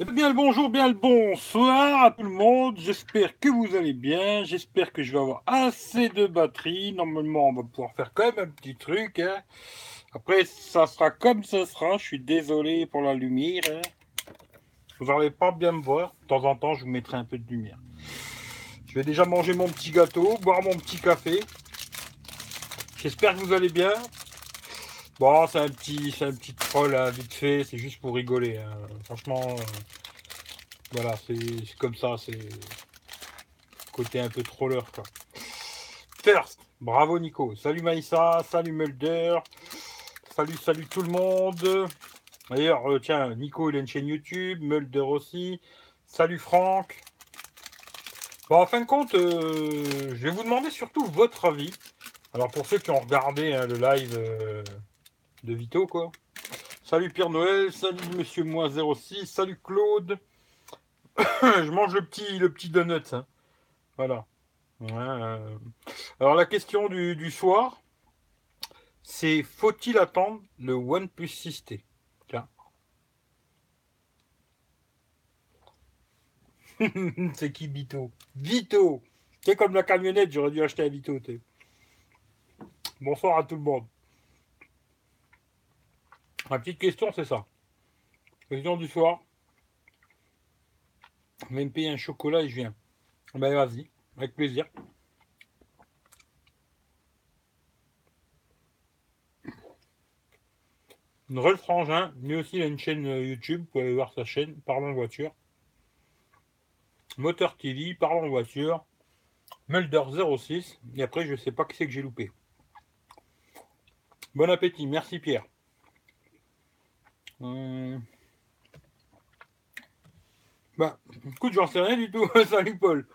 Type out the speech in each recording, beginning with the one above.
Eh bien, le bonjour, bien le bonsoir à tout le monde. J'espère que vous allez bien. J'espère que je vais avoir assez de batterie. Normalement, on va pouvoir faire quand même un petit truc. hein. Après, ça sera comme ça sera. Je suis désolé pour la lumière. hein. Vous n'allez pas bien me voir. De temps en temps, je vous mettrai un peu de lumière. Je vais déjà manger mon petit gâteau, boire mon petit café. J'espère que vous allez bien. Bon, c'est un petit, c'est un petit troll hein, vite fait, c'est juste pour rigoler. hein. Franchement, euh, voilà, c'est comme ça, c'est côté un peu troller quoi. First, bravo Nico. Salut Maïssa, salut Mulder, salut, salut tout le monde. D'ailleurs, euh, tiens, Nico il a une chaîne YouTube, Mulder aussi. Salut Franck. Bon, en fin de compte, euh, je vais vous demander surtout votre avis. Alors pour ceux qui ont regardé hein, le live de Vito, quoi. Salut Pierre Noël, salut Monsieur Moi 06, salut Claude. je mange le petit, le petit donut. hein. Voilà. Euh. Alors la question du, du soir, c'est faut-il attendre le OnePlus 6T Tiens. c'est qui Vito? Vito C'est comme la camionnette, j'aurais dû acheter un Vito. Bonsoir à tout le monde. Ma petite question, c'est ça. Question du soir. On va me payer un chocolat et je viens. Ben vas-y, avec plaisir. Rolf Frangin, lui aussi il a une chaîne euh, YouTube, vous pouvez aller voir sa chaîne, Parlons voiture. Moteur TV, Parlons voiture. Mulder 06, et après je sais pas qui c'est que j'ai loupé. Bon appétit, merci Pierre. Bah, écoute, j'en sais rien du tout. Salut Paul.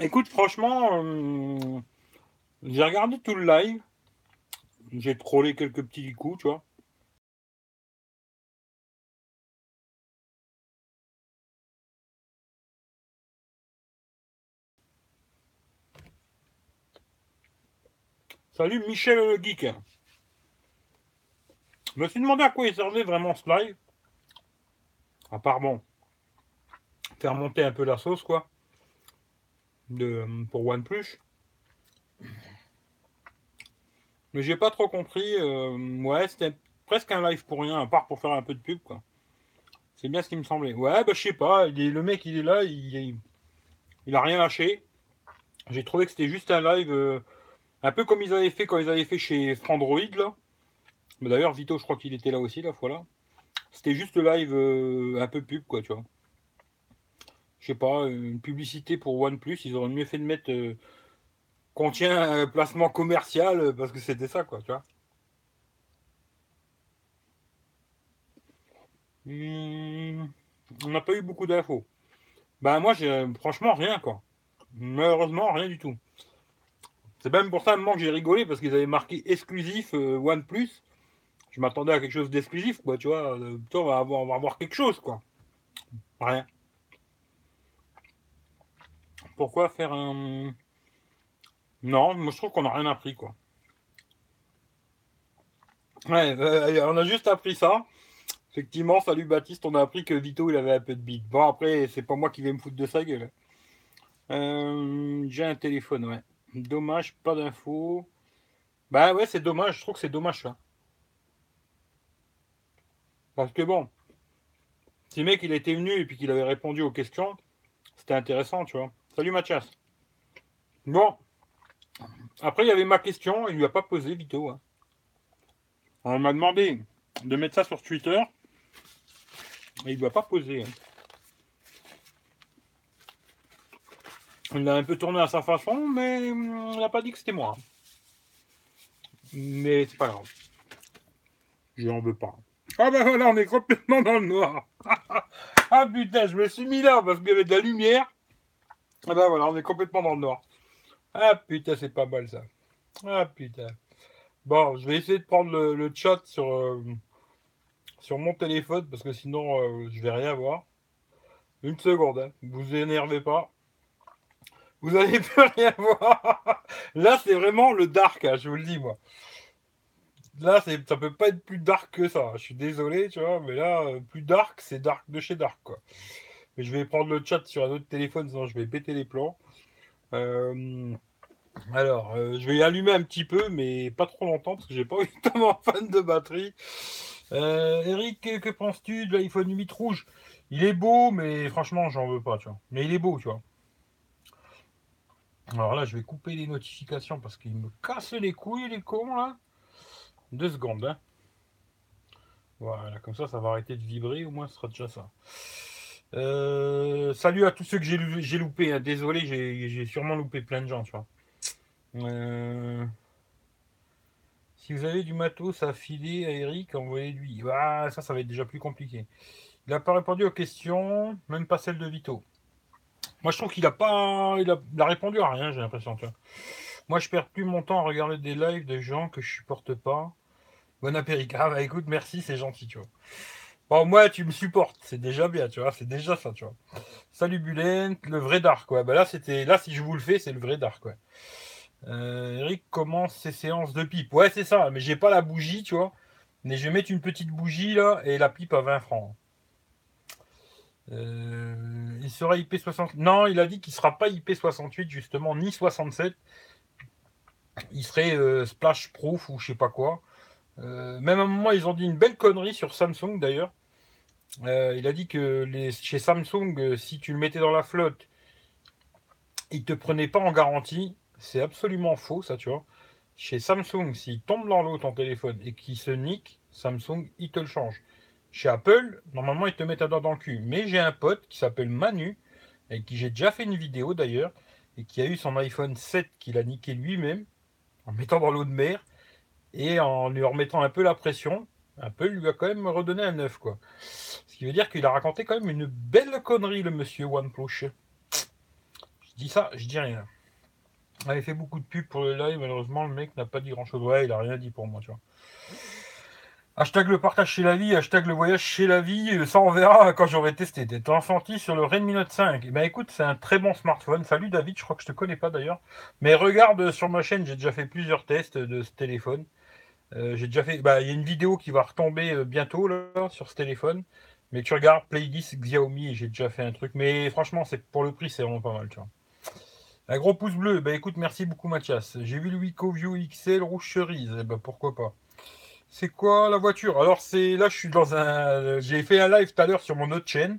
Écoute, franchement, hum, j'ai regardé tout le live. J'ai trollé quelques petits coups, tu vois. Salut Michel le Geek. Je me suis demandé à quoi il servait vraiment ce live. À part bon, faire monter un peu la sauce, quoi. De, pour OnePlus. Mais j'ai pas trop compris. euh, ouais, c'était presque un live pour rien, à part pour faire un peu de pub, quoi. C'est bien ce qui me semblait. Ouais, bah je sais pas. le mec, il est là, il, il, il a rien lâché. J'ai trouvé que c'était juste un live euh, un peu comme ils avaient fait quand ils avaient fait chez Frandroid, là. D'ailleurs, Vito, je crois qu'il était là aussi, la fois là. C'était juste le live euh, un peu pub, quoi, tu vois. Je sais pas, une publicité pour OnePlus, ils auraient mieux fait de mettre euh, contient un placement commercial euh, parce que c'était ça, quoi, tu vois. Hmm, on n'a pas eu beaucoup d'infos. Bah, moi, j'ai franchement rien, quoi. Malheureusement, rien du tout. C'est même pour ça, moment, que j'ai rigolé parce qu'ils avaient marqué exclusif euh, OnePlus. Je m'attendais à quelque chose d'exclusif, quoi, tu vois. Euh, on va avoir, on va avoir quelque chose, quoi. Rien. Pourquoi faire un. Non, moi je trouve qu'on n'a rien appris, quoi. Ouais, euh, on a juste appris ça. Effectivement, salut Baptiste, on a appris que Vito il avait un peu de bite. Bon, après, c'est pas moi qui vais me foutre de sa gueule. Euh, J'ai un téléphone, ouais. Dommage, pas d'infos. Bah ouais, c'est dommage, je trouve que c'est dommage ça. Parce que bon, si le mec il était venu et puis qu'il avait répondu aux questions, c'était intéressant, tu vois. Salut Mathias. Bon, après il y avait ma question, il lui a pas posé Vito. hein. On m'a demandé de mettre ça sur Twitter et il lui a pas posé. hein. Il l'a un peu tourné à sa façon, mais il n'a pas dit que c'était moi. Mais c'est pas grave. Je n'en veux pas. Ah ben voilà, on est complètement dans le noir. ah putain, je me suis mis là parce qu'il y avait de la lumière. Ah ben voilà, on est complètement dans le noir. Ah putain, c'est pas mal ça. Ah putain. Bon, je vais essayer de prendre le, chat sur, euh, sur mon téléphone parce que sinon euh, je vais rien voir. Une seconde, hein. vous énervez pas. Vous allez plus rien voir. Là, c'est vraiment le dark, hein, je vous le dis, moi. Là, ça peut pas être plus dark que ça. Je suis désolé, tu vois, mais là, euh, plus dark, c'est dark de chez dark, quoi. Mais je vais prendre le chat sur un autre téléphone, sinon je vais péter les plans. Euh, alors, euh, je vais allumer un petit peu, mais pas trop longtemps, parce que j'ai pas évidemment fan de batterie. Eric, que penses-tu de l'iPhone 8 rouge? Il est beau, mais franchement, j'en veux pas, tu vois. Mais il est beau, tu vois. Alors là, je vais couper les notifications parce qu'il me casse les couilles, les cons, là. Deux secondes, hein. Voilà, comme ça, ça va arrêter de vibrer, au moins ce sera déjà ça. Euh, salut à tous ceux que j'ai loupé. Hein. Désolé, j'ai sûrement loupé plein de gens, tu vois. Euh, si vous avez du matos à filer à Eric, envoyez-lui. Ah, ça, ça va être déjà plus compliqué. Il n'a pas répondu aux questions, même pas celle de Vito. Moi, je trouve qu'il a pas, il a, répondu à rien. J'ai l'impression. Moi, je perds plus mon temps à regarder des lives de gens que je supporte pas. Bon appétit. Ah bah écoute, merci, c'est gentil, tu vois. Bon, moi, tu me supportes, c'est déjà bien, tu vois. C'est déjà ça, tu vois. Salut Bulent, le vrai dark, quoi. Bah là, c'était, là, si je vous le fais, c'est le vrai dark, quoi. Euh, Eric commence ses séances de pipe? Ouais, c'est ça. Mais j'ai pas la bougie, tu vois. Mais je vais mettre une petite bougie là et la pipe à 20 francs. Euh, il sera IP60. Non, il a dit qu'il sera pas IP68, justement, ni 67. Il serait euh, splash proof ou je sais pas quoi. Euh, même à un moment, ils ont dit une belle connerie sur Samsung d'ailleurs. il a dit que chez Samsung, si tu le mettais dans la flotte, il te prenait pas en garantie. C'est absolument faux, ça, tu vois. Chez Samsung, s'il tombe dans l'eau ton téléphone et qu'il se nique, Samsung, il te le change. Chez Apple, normalement, ils te mettent un doigt dans le cul. Mais j'ai un pote qui s'appelle Manu, et qui j'ai déjà fait une vidéo d'ailleurs, et qui a eu son iPhone 7 qu'il a niqué lui-même, en mettant dans l'eau de mer, et en lui remettant un peu la pression. Apple lui a quand même redonné un neuf, quoi. Ce qui veut dire qu'il a raconté quand même une belle connerie, le monsieur OnePlus. Je dis ça, je dis rien. Il avait fait beaucoup de pubs pour le live, malheureusement, le mec n'a pas dit grand chose. Ouais, il a rien dit pour moi, tu vois. Hashtag le partage chez la vie, hashtag le voyage chez la vie, ça on verra quand j'aurai testé. T'es senti sur le Redmi Note 5. Eh ben écoute, c'est un très bon smartphone. Salut David, je crois que je te connais pas d'ailleurs. Mais regarde sur ma chaîne, j'ai déjà fait plusieurs tests de ce téléphone. Euh, j'ai déjà fait. Bah, il y a une vidéo qui va retomber euh, bientôt là, sur ce téléphone. Mais tu regardes Playlist Xiaomi, j'ai déjà fait un truc. Mais franchement, c'est pour le prix, c'est vraiment pas mal. Un gros pouce bleu. Bah écoute, merci beaucoup Mathias. J'ai vu le Wico View XL rouge cerise. Eh ben pourquoi pas. C'est quoi la voiture? Alors c'est là, je suis dans un. J'ai fait un live tout à l'heure sur mon autre chaîne.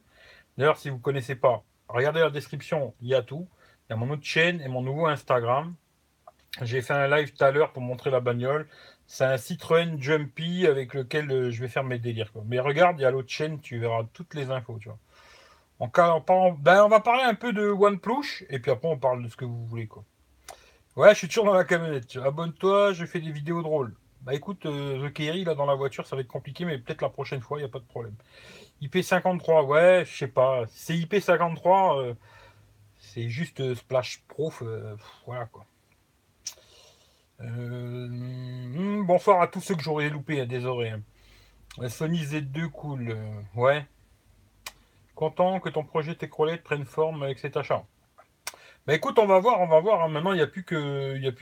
D'ailleurs, si vous ne connaissez pas, regardez la description, il y a tout. Il y a mon autre chaîne et mon nouveau Instagram. J'ai fait un live tout à l'heure pour montrer la bagnole. C'est un Citroën Jumpy avec lequel euh, je vais faire mes délires. Mais regarde, il y a l'autre chaîne, tu verras toutes les infos. Tu vois. En ben, on va parler un peu de OnePlus et puis après on parle de ce que vous voulez. Quoi. Ouais, je suis toujours dans la camionnette. Abonne-toi, je fais des vidéos drôles. Bah écoute, euh, The Kerry, là dans la voiture, ça va être compliqué, mais peut-être la prochaine fois, il n'y a pas de problème. IP53, ouais, je sais pas. C'est IP53, euh, c'est juste euh, splash proof, voilà quoi. Hmm, bonsoir à tous ceux que j'aurais loupé, désolé. Hein. Sony Z2 cool, ouais. Content que ton projet Techrolet prenne forme avec cet achat. Bah écoute, on va voir, on va voir. Hein. Maintenant, il n'y a plus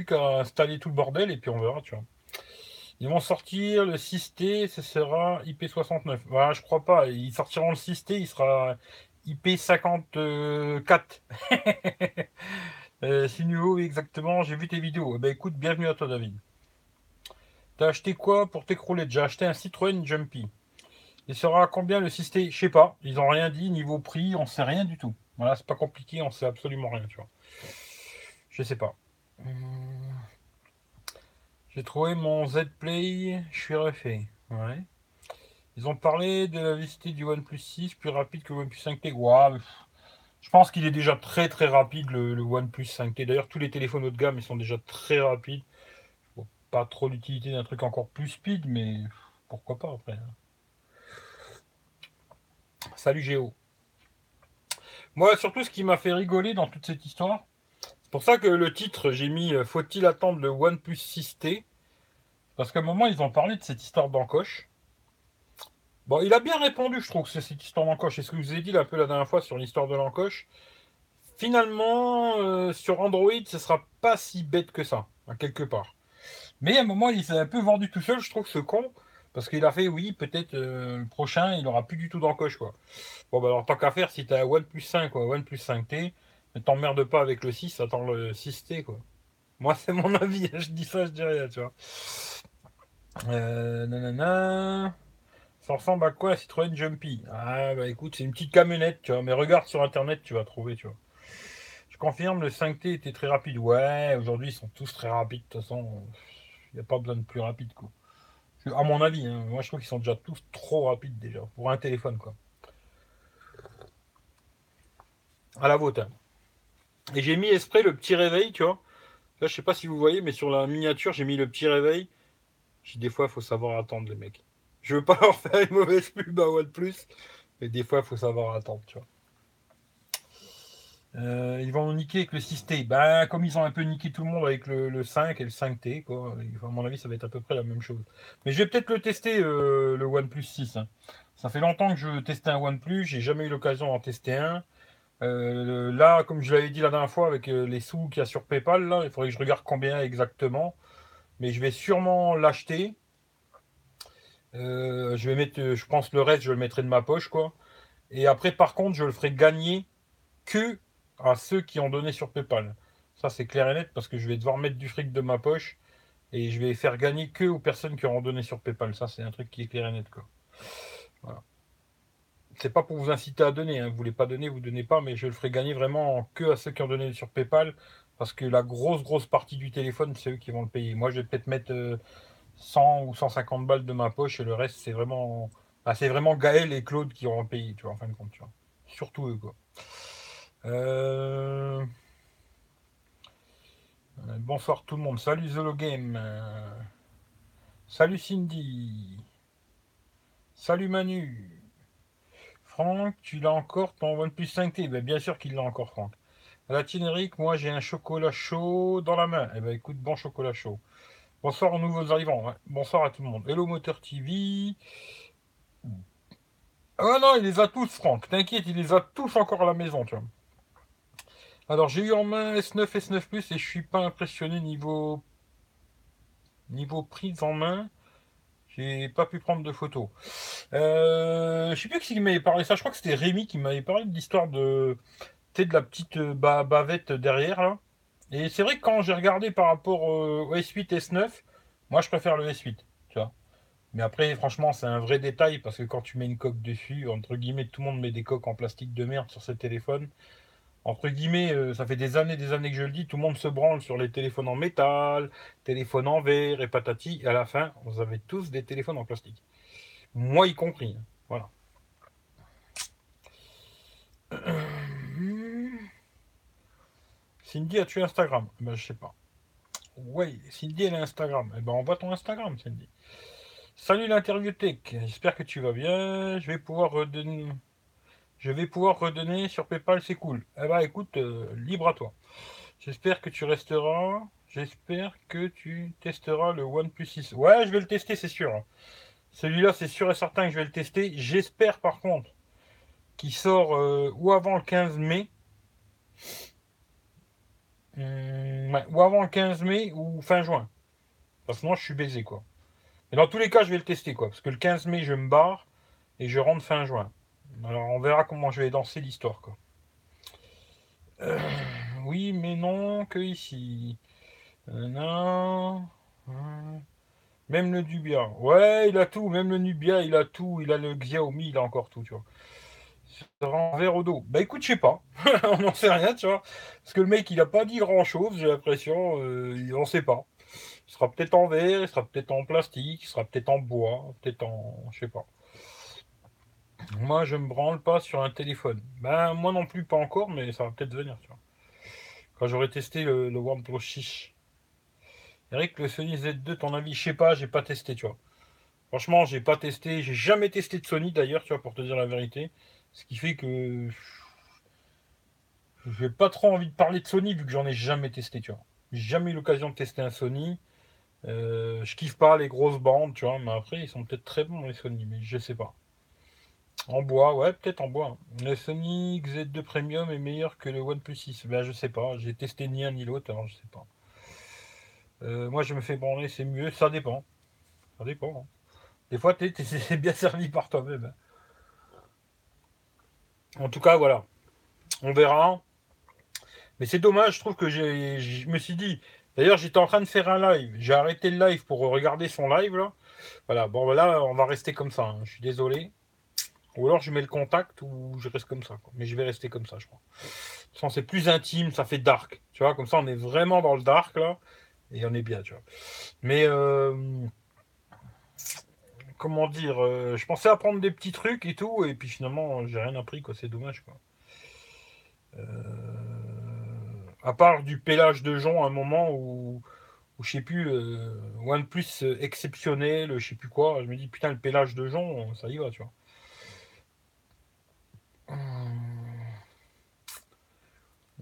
qu'à installer tout le bordel et puis on verra, tu vois. Ils vont sortir le 6T, ce sera IP69. Voilà, je crois pas. Ils sortiront le 6T, il sera IP54. euh, nouveau, exactement. J'ai vu tes vidéos. Eh ben, écoute, bienvenue à toi, David. T'as acheté quoi pour t'écrouler? J'ai acheté un Citroën Jumpy. Il sera combien le 6T Je sais pas. Ils ont rien dit. Niveau prix, on sait rien du tout. Voilà, c'est pas compliqué, on sait absolument rien, tu vois. Je sais pas. Hum. J'ai trouvé mon Z-Play, je suis refait. Ouais. Ils ont parlé de la vitesse du OnePlus 6 plus rapide que le OnePlus 5T. Wow, je pense qu'il est déjà très très rapide le, OnePlus 5T. D'ailleurs, tous les téléphones haut de gamme ils sont déjà très rapides. pas trop l'utilité d'un truc encore plus speed, mais pourquoi pas après. Hein. Salut Géo. Moi, surtout, ce qui m'a fait rigoler dans toute cette histoire, c'est pour ça que le titre, j'ai mis euh, Faut-il attendre le OnePlus 6T Parce qu'à un moment, ils ont parlé de cette histoire d'encoche. Bon, il a bien répondu, je trouve, cette histoire d'encoche. C'est ce que je vous ai dit un peu la dernière fois sur l'histoire de l'encoche. Finalement, euh, sur Android, ce sera pas si bête que ça, quelque part. Mais à un moment, il s'est un peu vendu tout seul, je trouve, ce con. Parce qu'il a fait, oui, peut-être euh, le prochain, il aura plus du tout d'encoche, quoi. Bon, bah alors, tant qu'à faire, si t'as OnePlus 5 ou OnePlus 5T, ne t'emmerde pas avec le 6, attends le 6T, quoi. Moi, c'est mon avis, je dis ça, je dis rien, tu vois. Euh, nanana. Ressemble à quoi la Citroën Jumpy? Ah, bah écoute, c'est une petite camionnette, tu vois. Mais regarde sur internet, tu vas trouver, tu vois. Je confirme, le 5T était très rapide. Ouais, aujourd'hui, ils sont tous très rapides, de toute façon. Il n'y a pas besoin de plus rapide, quoi. À mon avis, hein. moi je trouve qu'ils sont déjà tous trop rapides déjà pour un téléphone quoi. À la vôtre. Hein. Et j'ai mis esprit le petit réveil, tu vois. Là, je sais pas si vous voyez, mais sur la miniature, j'ai mis le petit réveil. Des fois, il faut savoir attendre, les mecs. Je veux pas leur faire une mauvaise pub à OnePlus, mais des fois, il faut savoir attendre, tu vois. Euh, ils vont niquer avec le 6T. Ben, comme ils ont un peu niqué tout le monde avec le, 5 et le 5T, quoi. À mon avis, ça va être à peu près la même chose. Mais je vais peut-être le tester, euh, le OnePlus 6. Hein. Ça fait longtemps que je testais un OnePlus, j'ai jamais eu l'occasion d'en tester un. Euh, là, comme je l'avais dit la dernière fois, avec les sous qu'il y a sur PayPal, là, il faudrait que je regarde combien exactement. Mais je vais sûrement l'acheter. Je vais mettre, je pense le reste, je le mettrai de ma poche, quoi. Et après, par contre, je le ferai gagner que à ceux qui ont donné sur PayPal. Ça, c'est clair et net parce que je vais devoir mettre du fric de ma poche et je vais faire gagner que aux personnes qui auront donné sur PayPal. Ça, c'est un truc qui est clair et net. Quoi. C'est pas pour vous inciter à donner. Hein. Vous voulez pas donner, vous donnez pas, mais je le ferai gagner vraiment que à ceux qui ont donné sur PayPal parce que la grosse, grosse partie du téléphone, c'est eux qui vont le payer. Moi, je vais peut-être mettre 100 euh, ou 150 balles de ma poche et le reste, c'est vraiment. Ah, c'est vraiment Gaël et Claude qui auront payé, tu vois, en fin de compte, tu vois. Surtout eux, quoi. Euh, bonsoir tout le monde. Salut Zolo Game. Salut Cindy. Salut Manu. Franck, tu l'as encore ton OnePlus 5T ben, Bien sûr qu'il l'a encore, Franck. La Eric, moi j'ai un chocolat chaud dans la main. Eh ben écoute, bon chocolat chaud. Bonsoir aux nouveaux arrivants. Bonsoir à tout le monde. Hello Moteur TV. Ah non, il les a tous, Franck. T'inquiète, il les a tous encore à la maison. Alors j'ai eu en main S9, S9 Plus et je suis pas impressionné niveau niveau prise en main. J'ai pas pu prendre de photos. Euh, je sais plus qui m'avait parlé ça. Je crois que c'était Rémi qui m'avait parlé de l'histoire de de la petite euh, bavette derrière là. Et c'est vrai que quand j'ai regardé par rapport au S8, S9, moi je préfère le S8. Tu vois. Mais après, franchement, c'est un vrai détail parce que quand tu mets une coque dessus, entre guillemets, tout le monde met des coques en plastique de merde sur ses téléphones entre guillemets, euh, ça fait des années des années que je le dis, tout le monde se branle sur les téléphones en métal, téléphones en verre et patati, et à la fin, vous avez tous des téléphones en plastique. Moi y compris. Hein. Voilà. Cindy, as-tu Instagram? Ben, Je sais pas. Oui, Cindy, elle a Instagram. Eh ben, on voit ton Instagram, Cindy. Salut l'interview tech. J'espère que tu vas bien. Je vais pouvoir redonner je vais pouvoir redonner sur PayPal, c'est cool. Eh ben écoute, euh, libre à toi. J'espère que tu resteras. J'espère que tu testeras le OnePlus 6. Ouais, je vais le tester, c'est sûr. Celui-là, c'est sûr et certain que je vais le tester. J'espère par contre qu'il sort euh, ou avant le 15 mai. Hum, ou avant le 15 mai ou fin juin. Parce que moi, je suis baisé, quoi. Mais dans tous les cas, je vais le tester, quoi. Parce que le 15 mai, je me barre et je rentre fin juin. Alors on verra comment je vais danser l'histoire quoi. Euh, oui, mais non, que ici. Euh, non. Même le Nubia. Ouais, il a tout. Même le Nubia, il a tout. Il a le Xiaomi, il a encore tout, tu vois. En verre au dos. Bah écoute, je sais pas. on n'en sait rien, tu vois. Parce que le mec, il a pas dit grand chose, j'ai l'impression. Euh, il en sait pas. Il sera peut-être en verre, il sera peut-être en plastique, il sera peut-être en bois, peut-être en. Je sais pas. Moi, je me branle pas sur un téléphone. Ben, moi non plus, pas encore, mais ça va peut-être venir, tu vois. Quand j'aurai testé le, le OnePlus 6. Eric, le Sony Z2, ton avis Je sais pas, j'ai pas testé, tu vois. Franchement, j'ai pas testé, j'ai jamais testé de Sony d'ailleurs, tu vois, pour te dire la vérité. Ce qui fait que j'ai pas trop envie de parler de Sony vu que j'en ai jamais testé, tu vois. Jamais eu l'occasion de tester un Sony. Euh, je kiffe pas les grosses bandes, tu vois, mais après ils sont peut-être très bons les Sony, mais je sais pas. En bois, ouais, peut-être en bois. Le Sony Z2 Premium est meilleur que le OnePlus 6. Ben, je sais pas. J'ai testé ni un ni l'autre, alors je sais pas. Euh, moi, je me fais branler, c'est mieux. Ça dépend. Ça dépend. Hein. Des fois, tu es, bien servi par toi-même. Hein. En tout cas, voilà. On verra. Mais c'est dommage, je trouve que je me suis dit. D'ailleurs, j'étais en train de faire un live. J'ai arrêté le live pour regarder son live là. Voilà. Bon, là, on va rester comme ça. Hein. Je suis désolé. Ou alors je mets le contact ou je reste comme ça. Mais je vais rester comme ça, je crois. c'est plus intime, ça fait dark. Tu vois, comme ça, on est vraiment dans le dark là. Et on est bien, tu vois. Mais euh, comment dire, euh, je pensais apprendre des petits trucs et tout, et puis finalement, j'ai rien appris, quoi. C'est dommage, quoi. Euh, à part du pélage de jonc à un moment où, où je sais plus, OnePlus exceptionnel, je sais plus quoi. Je me dis, putain, le pélage de jonc, ça y va, tu vois.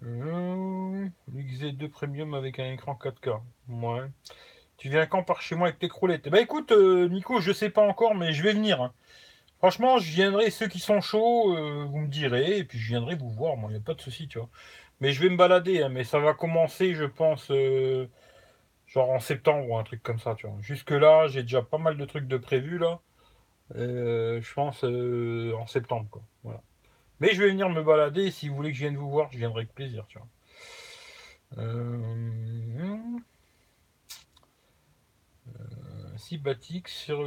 Mmh. XZ2 Premium avec un écran 4K. Ouais. Tu viens quand par chez moi avec tes croulettes? Bah écoute, euh, Nico, je sais pas encore, mais je vais venir. Hein. Franchement, je viendrai, ceux qui sont chauds, euh, vous me direz, et puis je viendrai vous voir, moi, il n'y a pas de souci, tu vois. Mais je vais me balader, hein, mais ça va commencer, je pense, euh, genre en septembre ou un truc comme ça, tu vois. Jusque-là, j'ai déjà pas mal de trucs de prévus, là. je pense en septembre, quoi. Voilà. Mais je vais venir me balader. si vous voulez que je vienne vous voir, je viendrai avec plaisir. Tu vois. Si Batik sur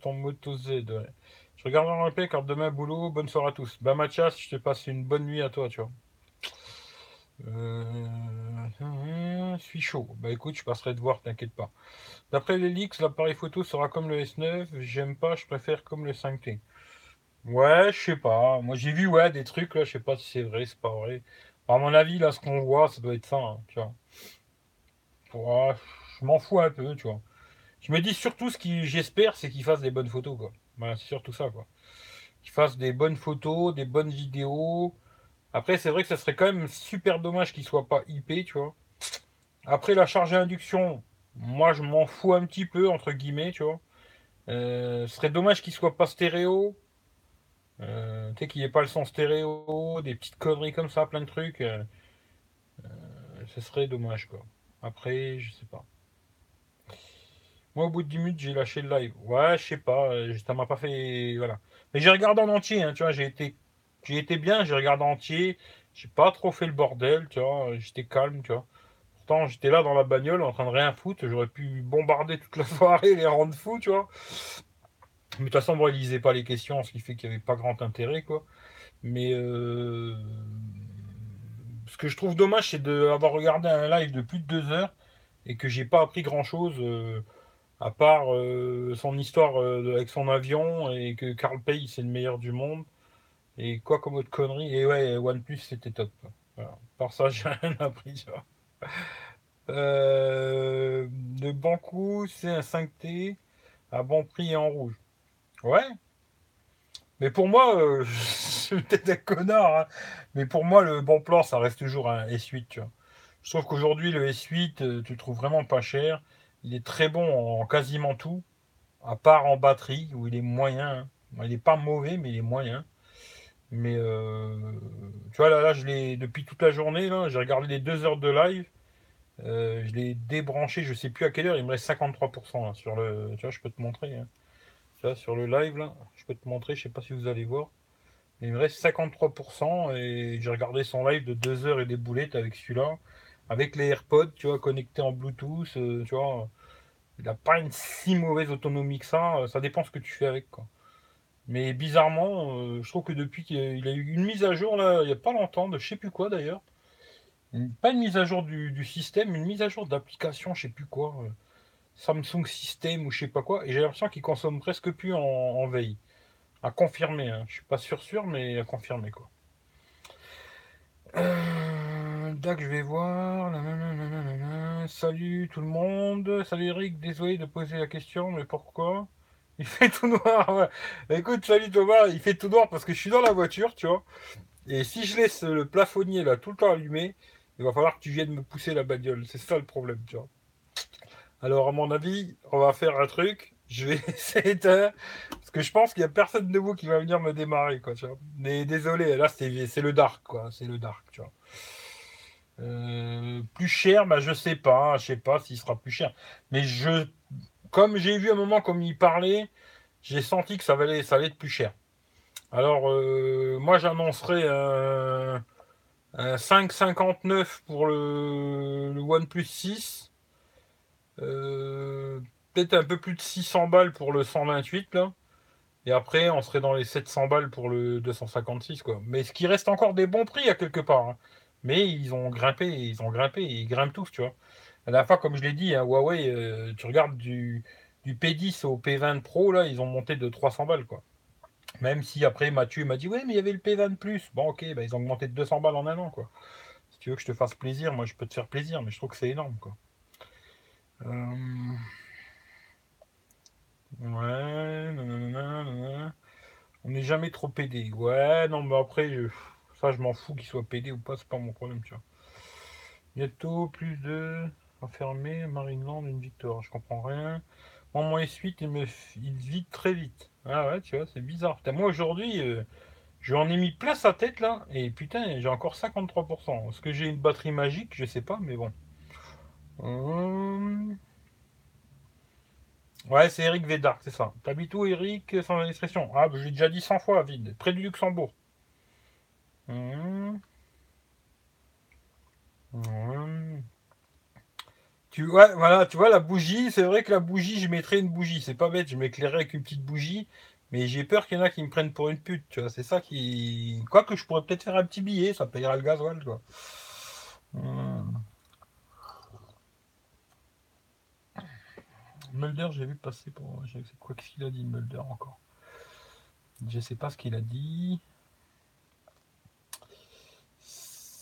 ton Moto Z. Je regarde en replay car demain boulot. Bonne soirée à tous. Bah Mathias, je te passe une bonne nuit à toi, tu vois. Euh... Je suis chaud. Bah écoute, je passerai te voir, t'inquiète pas. D'après les leaks, l'appareil photo sera comme le S9. J'aime pas, je préfère comme le 5T. Ouais, je sais pas. Moi, j'ai vu ouais, des trucs, là, je sais pas si c'est vrai, c'est pas vrai. À mon avis, là, ce qu'on voit, ça doit être ça, hein, tu vois. je m'en fous un peu, tu vois. Je me dis surtout ce qui j'espère, c'est qu'ils fassent des bonnes photos, quoi. C'est surtout ça, quoi. Qu'ils fassent des bonnes photos, des bonnes vidéos. Après, c'est vrai que ça serait quand même super dommage qu'ils soient pas IP, tu vois. Après, la charge à induction, moi, je m'en fous un petit peu, entre guillemets, tu vois. Euh, ce serait dommage qu'ils soient pas stéréo. Euh, tu sais qu'il n'y ait pas le son stéréo, des petites conneries comme ça, plein de trucs. Euh, euh, ce serait dommage, quoi. Après, je sais pas. Moi, au bout de 10 minutes, j'ai lâché le live. Ouais, je sais pas. Ça m'a pas fait. Voilà. Mais j'ai regardé en entier, hein, tu vois. J'ai été, j'ai été bien, j'ai regardé en entier. J'ai pas trop fait le bordel, tu vois. J'étais calme, tu vois. Pourtant, j'étais là dans la bagnole en train de rien foutre. J'aurais pu bombarder toute la soirée les rendre fous, tu vois. Mais de toute façon, moi, il lisait pas les questions, ce qui fait qu'il n'y avait pas grand intérêt, quoi. Mais euh, ce que je trouve dommage, c'est d'avoir regardé un live de plus de deux heures et que j'ai pas appris grand chose euh, à part euh, son histoire avec son avion et que Carl Pay c'est le meilleur du monde et quoi comme autre connerie? Et ouais, OnePlus c'était top. Par ça, j'ai rien appris. Tu vois. de Banco, c'est un 5T à bon prix et en rouge. Ouais. Mais pour moi, euh, je suis peut-être un connard, hein. mais pour moi, le bon plan, ça reste toujours un S8, tu vois. Je trouve qu'aujourd'hui, le S8, euh, tu le trouves vraiment pas cher. Il est très bon en quasiment tout, à part en batterie, où il est moyen. Hein. Il n'est pas mauvais, mais il est moyen. Mais euh, tu vois, là, là je l'ai depuis toute la journée, j'ai regardé les deux heures de live. je l'ai débranché, je sais plus à quelle heure, il me reste 53% hein, sur le. Tu vois, je peux te montrer sur le live, je peux te montrer, je sais pas si vous allez voir. il me reste 53% et j'ai regardé son live de 2 heures et des boulettes avec celui-là. Avec les AirPods, tu vois, connectés en Bluetooth, euh, tu vois. Il n'a pas une si mauvaise autonomie que ça. Euh, ça dépend ce que tu fais avec, quoi. Mais bizarrement, euh, je trouve que depuis qu'il a eu une mise à jour, là, il n'y a pas longtemps, de je sais plus quoi d'ailleurs. Pas une mise à jour du, du système, une mise à jour d'application, je sais plus quoi. Samsung System ou je sais pas quoi, et j'ai l'impression qu'il consomme presque plus en, veille. À confirmer, hein. je suis pas sûr sûr, mais à confirmer quoi. Euh, je vais voir. Salut tout le monde. Salut Eric, désolé de poser la question, mais pourquoi? Il fait tout noir. Écoute, salut Thomas, il fait tout noir parce que je suis dans la voiture, tu vois. Et si je laisse le plafonnier là tout le temps allumé, il va falloir que tu viennes me pousser la bagnole. C'est ça le problème, tu vois. Alors, à mon avis, on va faire un truc. Je vais essayer. Parce que je pense qu'il n'y a personne de vous qui va venir me démarrer, quoi, tu vois. Mais désolé, là, c'est le dark, quoi. C'est le dark, tu vois. Euh, plus cher, bah, je sais pas, je sais pas s'il sera plus cher. Mais je, comme j'ai vu un moment comme il parlait, j'ai senti que ça allait, ça allait être plus cher. Alors, euh, moi j'annoncerai un, 5,59 pour le, le, OnePlus 6. Euh, peut-être un peu plus de 600 balles pour le 128 là. Et après, on serait dans les 700 balles pour le 256 quoi. Mais ce qui reste encore des bons prix à quelque part. Hein. Mais ils ont grimpé, ils ont grimpé, ils grimpent tous, tu vois. À la fois, comme je l'ai dit, hein, Huawei, euh, tu regardes du, du, P10 au P20 Pro, là, ils ont monté de 300 balles, quoi. Même si après Mathieu m'a dit, ouais, mais il y avait le P20 Plus. Bon, ok, bah, ils ont augmenté de 200 balles en un an, quoi. Si tu veux que je te fasse plaisir, moi, je peux te faire plaisir, mais je trouve que c'est énorme, quoi. Euh, ouais, On n'est jamais trop pédé. Ouais, non, mais après, je je m'en fous qu'il soit pédé ou pas, c'est pas mon problème, tu vois. Bientôt, plus de enfermé, Marineland, une victoire. Je comprends rien. Moi, mon S8, il me il vide très vite. Ah ouais, tu vois, c'est bizarre. moi, aujourd'hui, euh, je en ai mis plein sa tête, là, et putain, j'ai encore 53%. Est-ce que j'ai une batterie magique? Je sais pas, mais bon. Hum. Ouais, c'est Eric Védard, c'est ça. T'habites où, Eric, sans indiscrétion Ah, je l'ai déjà dit 100 fois, vide. Près du Luxembourg. Mmh. Tu vois, voilà, tu vois la bougie, c'est vrai que la bougie, je mettrais une bougie, c'est pas bête, je m'éclairerais avec une petite bougie, mais j'ai peur qu'il y en a qui me prennent pour une pute, tu vois, c'est ça qui. Quoi que je pourrais peut-être faire un petit billet, ça payera le gasoil, quoi. Mmh. Mulder, j'ai vu passer pour. Quoi qu'il a dit, Mulder, encore? Je sais pas ce qu'il a dit.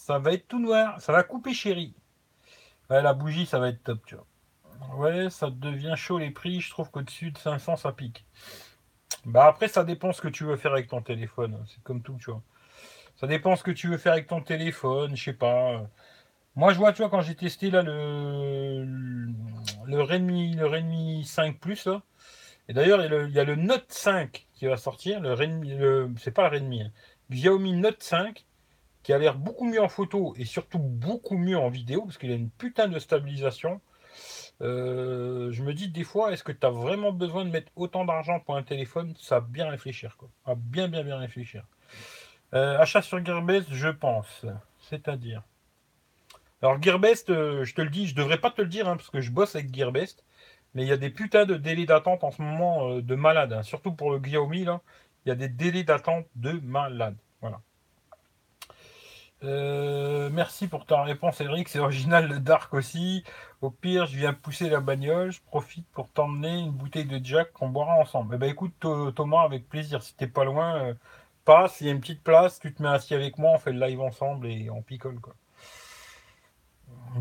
Ça va être tout noir. Ça va couper chéri. Ouais, la bougie, ça va être top, tu vois. Ouais, ça devient chaud les prix. Je trouve qu'au-dessus de 500, ça pique. Bah après, ça dépend ce que tu veux faire avec ton téléphone. C'est comme tout, tu vois. Ça dépend ce que tu veux faire avec ton téléphone. Je sais pas. Moi, je vois, tu vois, quand j'ai testé là le, le Redmi, le Redmi 5 Plus, Et d'ailleurs, il, y a le Note 5 qui va sortir. Le Redmi, le, c'est pas le Redmi. Hein. Xiaomi Note 5 qui a l'air beaucoup mieux en photo et surtout beaucoup mieux en vidéo, parce qu'il a une putain de stabilisation. Euh, je me dis des fois, est-ce que tu as vraiment besoin de mettre autant d'argent pour un téléphone? Ça bien réfléchir, quoi. À bien, bien, bien réfléchir. Euh, achat sur Gearbest, je pense. C'est-à-dire. Alors, Gearbest, euh, je te le dis, je devrais pas te le dire, hein, parce que je bosse avec Gearbest, mais il y a des putains de délais d'attente en ce moment de malade. Hein. Surtout pour le Xiaomi, là, il y a des délais d'attente de malade. Euh, merci pour ta réponse, Eric. C'est original le Dark aussi. Au pire, je viens pousser la bagnole. Je profite pour t'emmener une bouteille de Jack qu'on boira ensemble. Eh ben, écoute, Thomas, avec plaisir. Si t'es pas loin, euh, passe. Il y a une petite place. Tu te mets assis avec moi. On fait le live ensemble et on picole. Quoi.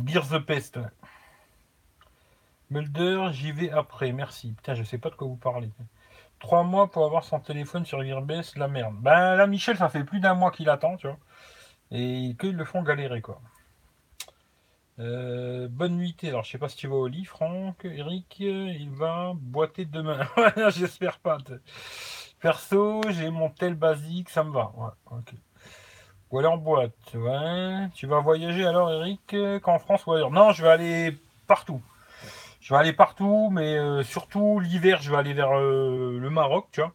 Gears the Pest. Mulder, j'y vais après. Merci. Putain, je sais pas de quoi vous parlez. Trois mois pour avoir son téléphone sur Gearbest, la merde. Ben là, Michel, ça fait plus d'un mois qu'il attend, tu vois et qu'ils le font galérer quoi. Euh, bonne nuitée. Alors, je sais pas si tu vas au lit, Franck. Eric, il va boiter demain. J'espère pas. Perso, j'ai mon tel basique, ça me va. Ou aller en boîte. Tu vas voyager alors, Eric, qu'en France ou ailleurs? Non, je vais aller partout. Je vais aller partout, mais euh, surtout l'hiver, je vais aller vers euh, le Maroc, tu vois.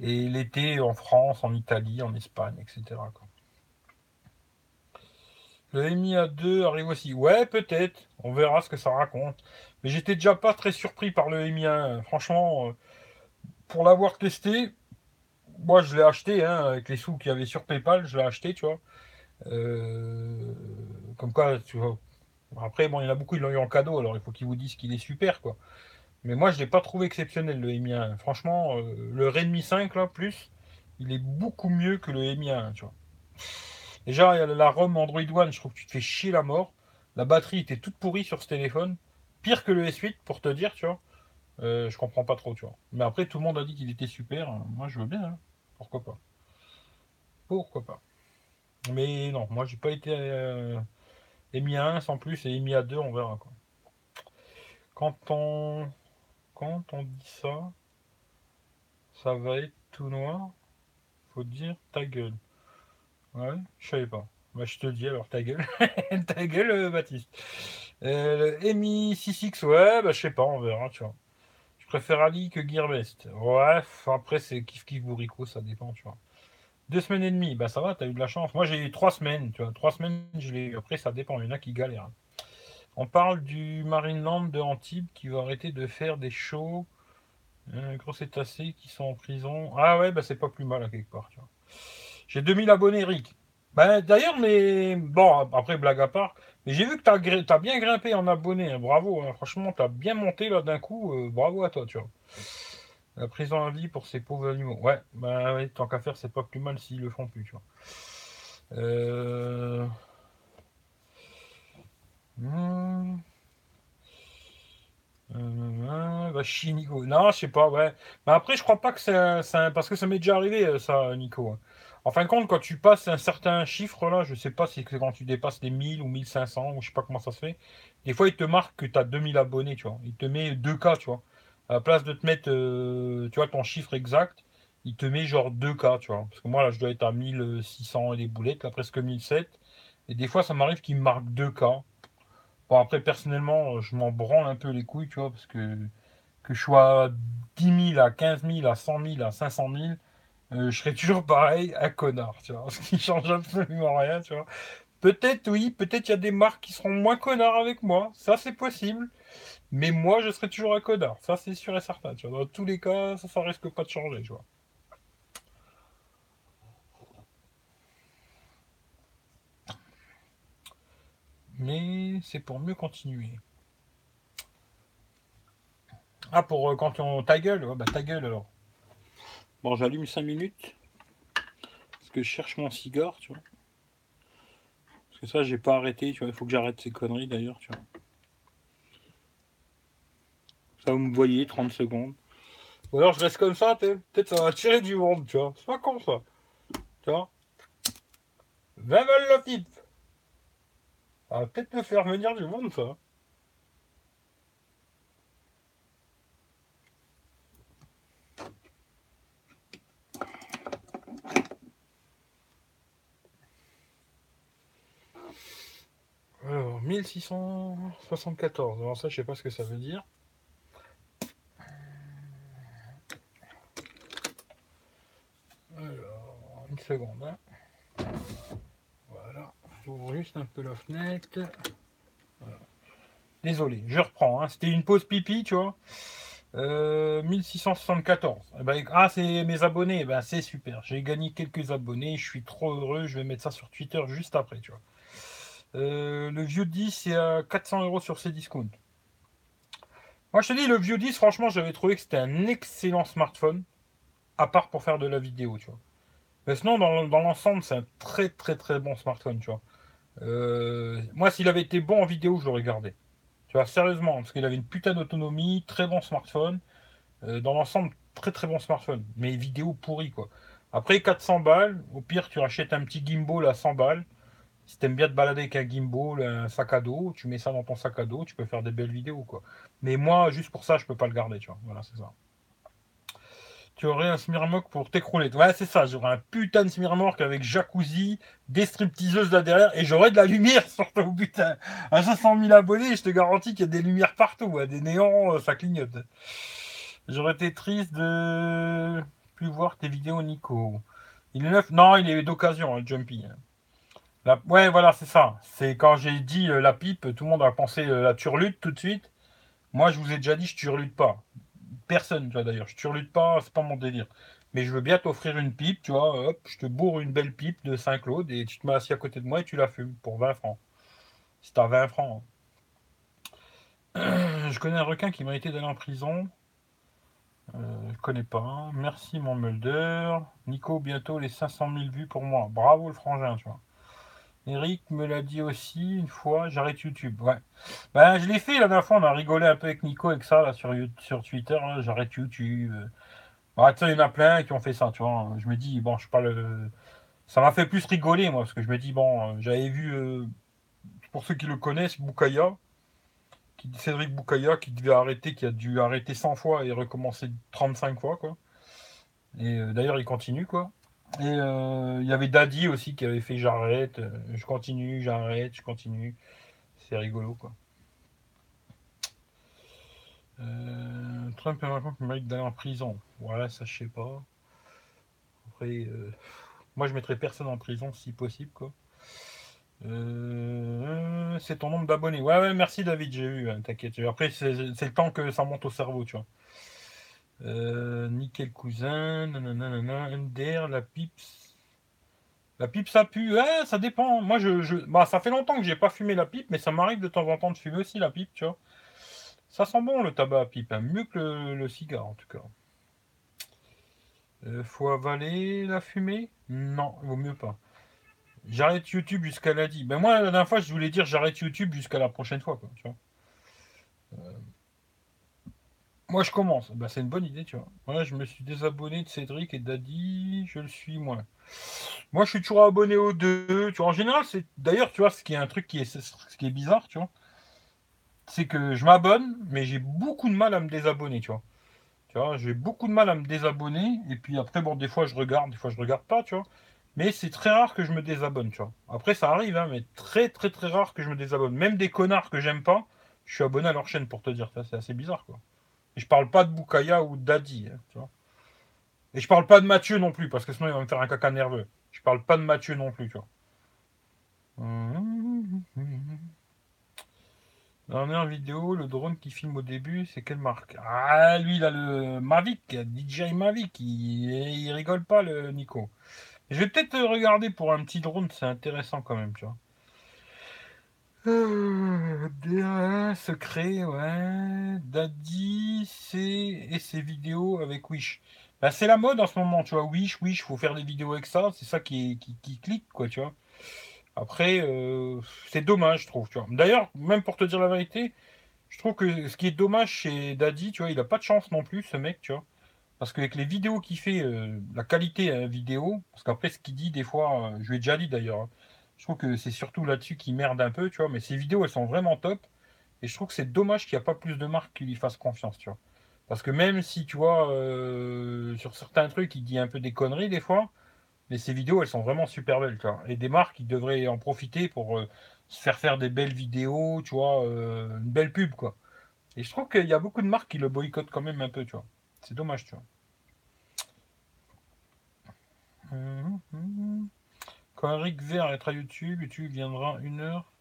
Et l'été en France, en Italie, en Espagne, etc. Le Mi A2 arrive aussi. Ouais, peut-être. On verra ce que ça raconte. Mais j'étais déjà pas très surpris par le Mi A1. Franchement, euh, pour l'avoir testé, moi je l'ai acheté hein, avec les sous qu'il y avait sur PayPal. Je l'ai acheté, tu vois. Euh, comme quoi, tu vois. Après, bon, il y en a beaucoup, ils l'ont eu en cadeau, alors il faut qu'ils vous disent qu'il est super, quoi. Mais moi, je l'ai pas trouvé exceptionnel, le Mi A1. Franchement, euh, le Redmi 5, là, plus, il est beaucoup mieux que le Mi A1, tu vois. Déjà, la ROM Android One, je trouve que tu te fais chier la mort. La batterie était toute pourrie sur ce téléphone. Pire que le S8, pour te dire, tu vois. Euh, je comprends pas trop, tu vois. Mais après, tout le monde a dit qu'il était super. Moi, je veux bien. Hein. Pourquoi pas Pourquoi pas Mais non, moi, j'ai pas été euh, émis à 1 sans plus et émis à 2, on verra. Quoi. Quand on... Quand on dit ça, ça va être tout noir. Faut dire ta gueule. Ouais, je savais pas. Bah, je te dis alors, ta gueule. ta gueule, euh, Baptiste. Euh, Emi 66, ouais, bah, je sais pas, on verra, tu vois. Je préfère Ali que Gearbest. Ouais, après, c'est kiff kiff bourrico, ça dépend, tu vois. Deux semaines et demie, bah ça va, t'as eu de la chance. Moi, j'ai eu trois semaines, tu vois. Trois semaines, je l'ai eu. Après, ça dépend, il y en a qui galèrent. On parle du Marineland de Antibes qui va arrêter de faire des shows. Euh, gros cétacés qui sont en prison. Ah ouais, bah c'est pas plus mal à quelque part, tu vois. J'ai 2000 abonnés, Rick. Ben, d'ailleurs, mais bon, après, blague à part, mais j'ai vu que tu as, bien grimpé en abonnés. Hein. bravo, hein. franchement, tu as bien monté là d'un coup. Euh, bravo à toi, tu vois. La prison à vie pour ces pauvres animaux. Ouais, ouais, tant qu'à faire, c'est pas plus mal s'ils le font plus, tu vois. Euh... Hmm. Euh, bah, Nico. Non, je sais pas, ouais. Mais après, je crois pas que c'est parce que ça m'est déjà arrivé, euh, ça, Nico. En fin de compte, quand tu passes un certain chiffre, là, je sais pas si c'est quand tu dépasses les 1000 ou 1500, ou je sais pas comment ça se fait. Des fois, il te marque que tu as 2000 abonnés, tu vois. Il te met 2K, tu vois. À la place de te mettre, euh, tu vois, ton chiffre exact, il te met genre 2K, tu vois. Parce que moi, là, je dois être à 1600 et des boulettes, là, presque 1007. Et des fois, ça m'arrive qu'il me marque 2K. Bon, après, personnellement, je m'en branle un peu les couilles, tu vois, parce que que je sois à 10 000, à 15 000, à 100 000, à 500 000, euh, je serais toujours pareil, un connard, tu vois. Ce qui change absolument rien, tu vois. Peut-être, oui, peut-être il y a des marques qui seront moins connards avec moi, ça c'est possible. Mais moi, je serai toujours un connard, ça c'est sûr et certain, tu vois. Dans tous les cas, ça, ça risque pas de changer, tu vois. Mais c'est pour mieux continuer. Ah, pour euh, quand on ta gueule, bah ta gueule alors. Bon, j'allume 5 minutes. Parce que je cherche mon cigare, tu vois. Parce que ça, j'ai pas arrêté, tu vois. Il faut que j'arrête ces conneries d'ailleurs, tu vois. Ça, vous me voyez, 30 secondes. Ou alors je reste comme ça, peut-être ça va tirer du monde, tu vois. C'est pas con ça. Tu vois 20 balles le pipe. Ça va peut-être me faire venir du monde, ça. Alors, 1674. Alors ça, je sais pas ce que ça veut dire. Alors, une seconde. Hein. Voilà. J'ouvre juste un peu la fenêtre. Désolé, je reprends. Hein. C'était une pause pipi, tu vois. 1674. Euh, eh ben, ah, c'est mes abonnés. Eh ben, c'est super. J'ai gagné quelques abonnés. Je suis trop heureux. Je vais mettre ça sur Twitter juste après, tu vois. Euh, le View 10 c'est à 400 euros sur ses discounts. Moi, je te dis, le View 10, franchement, j'avais trouvé que c'était un excellent smartphone, à part pour faire de la vidéo, tu vois. Mais sinon, dans, l'ensemble, c'est un très très très bon smartphone, tu vois. Euh, moi, s'il avait été bon en vidéo, je l'aurais gardé. Tu vois, sérieusement, parce qu'il avait une putain d'autonomie, très bon smartphone. Euh, dans l'ensemble, très très bon smartphone. Mais vidéo pourri, quoi. Après, 400 balles, au pire, tu rachètes un petit gimbal à 100 balles. Si t'aimes bien te balader avec un gimbal, un sac à dos, tu mets ça dans ton sac à dos, tu peux faire des belles vidéos, quoi. Mais moi, juste pour ça, je peux pas le garder, tu vois. Voilà, c'est ça. Tu aurais un Smirmok pour t'écrouler. Ouais, c'est ça. J'aurais un putain de Smirmok avec jacuzzi, des stripteaseuses là derrière, et j'aurais de la lumière surtout, putain. À 500 000 abonnés, je te garantis qu'il y a des lumières partout, des néons, euh, ça clignote. J'aurais été triste de plus voir tes vidéos, Nico. Il est neuf Non, il est d'occasion, hein, Jumpy. Ouais, voilà, c'est ça. C'est quand j'ai dit euh, la pipe, tout le monde a pensé euh, la turlute tout de suite. Moi, je vous ai déjà dit, je turlute pas. Personne, tu vois, d'ailleurs. Je turlute pas, c'est pas mon délire. Mais je veux bien t'offrir une pipe, tu vois. Hop, je te bourre une belle pipe de Saint-Claude et tu te mets assis à côté de moi et tu la fumes pour 20 francs. C'est à 20 francs. Hein. Je connais un requin qui méritait d'aller en prison. Euh, je connais pas. Merci mon Mulder. Nico, bientôt les 500 000 vues pour moi. Bravo le frangin, tu vois. Eric me l'a dit aussi une fois, j'arrête YouTube. Ouais. Ben, je l'ai fait la dernière fois, on a rigolé un peu avec Nico avec ça là, sur, Twitter, j'arrête YouTube. Bah, il y en a plein qui ont fait ça, tu vois. Je me dis, bon, je parle. Ça m'a fait plus rigoler, moi, parce que je me dis, bon, j'avais vu, euh, pour ceux qui le connaissent, Boukaya, Cédric Boukaya, qui devait arrêter, qui a dû arrêter 100 fois et recommencer 35 fois, quoi. Et euh, d'ailleurs, il continue, quoi. Et euh, il y avait Daddy aussi qui avait fait j'arrête, euh, je continue, j'arrête, je continue. C'est rigolo quoi. Euh, Trump raconte qu'il mérite d'aller en prison. Ouais, ça je sais pas. Après, moi je mettrais personne en prison si possible quoi. c'est ton nombre d'abonnés. Ouais, ouais, merci David, j'ai vu, hein, t'inquiète. Après, c'est le temps que ça monte au cerveau, tu vois. Euh, nickel cousin, nanana, MDR, la pips. La pipe ça pue, ouais, ça dépend. Moi je, bah ça fait longtemps que j'ai pas fumé la pipe, mais ça m'arrive de temps en temps de fumer aussi la pipe, tu vois. Ça sent bon le tabac à pipe, hein. mieux que le, cigare en tout cas. Euh, faut avaler la fumée? Non, vaut mieux pas. J'arrête YouTube jusqu'à la dit. Ben moi la dernière fois je voulais dire j'arrête YouTube jusqu'à la prochaine fois, quoi, tu vois. Euh, moi, je commence. Bah, c'est une bonne idée, tu vois. Moi, je me suis désabonné de Cédric et Daddy. Je le suis, moi. Moi, je suis toujours abonné aux deux. Tu vois, en général, c'est. D'ailleurs, tu vois, ce qui est un truc qui est, ce qui est bizarre, tu vois. C'est que je m'abonne, mais j'ai beaucoup de mal à me désabonner, tu vois. Tu vois, j'ai beaucoup de mal à me désabonner. Et puis après, bon, des fois, je regarde, des fois, je regarde pas, tu vois. Mais c'est très rare que je me désabonne, tu vois. Après, ça arrive, hein, mais très, très, très rare que je me désabonne. Même des connards que j'aime pas, je suis abonné à leur chaîne pour te dire. C'est assez bizarre, quoi. Et je parle pas de Boukaya ou d'Adi. Hein, tu vois. Et je parle pas de Mathieu non plus, parce que sinon il va me faire un caca nerveux. Je parle pas de Mathieu non plus, tu vois. Dernière vidéo, le drone qui filme au début, c'est quelle marque? Ah, lui, il a le Mavic, DJI Mavic. Il, il rigole pas, le Nico. Je vais peut-être regarder pour un petit drone, c'est intéressant quand même, tu vois. Euh, secret, ouais. Daddy, c'est et ses vidéos avec Wish. Bah, c'est la mode en ce moment, tu vois. Wish, Wish, faut faire des vidéos avec ça. C'est ça qui, qui, clique, quoi, tu vois. Après, euh, c'est dommage, je trouve, tu vois. D'ailleurs, même pour te dire la vérité, je trouve que ce qui est dommage chez Daddy, tu vois, il a pas de chance non plus, ce mec, tu vois. Parce qu'avec les vidéos qu'il fait, euh, la qualité hein, vidéo, parce qu'après, ce qu'il dit, des fois, je lui ai déjà dit d'ailleurs, hein, je trouve que c'est surtout là-dessus qu'il merde un peu, tu vois. Mais ses vidéos, elles sont vraiment top. Et je trouve que c'est dommage qu'il n'y a pas plus de marques qui lui fassent confiance, tu vois. Parce que même si, tu vois, euh, sur certains trucs, il dit un peu des conneries des fois, mais ses vidéos, elles sont vraiment super belles, tu vois. Et des marques, ils devraient en profiter pour euh, se faire faire des belles vidéos, tu vois, euh, une belle pub, quoi. Et je trouve qu'il y a beaucoup de marques qui le boycottent quand même un peu, tu vois. C'est dommage, tu vois. Hum, hum, hum. Quand Eric Vert est à YouTube, YouTube viendra une heure.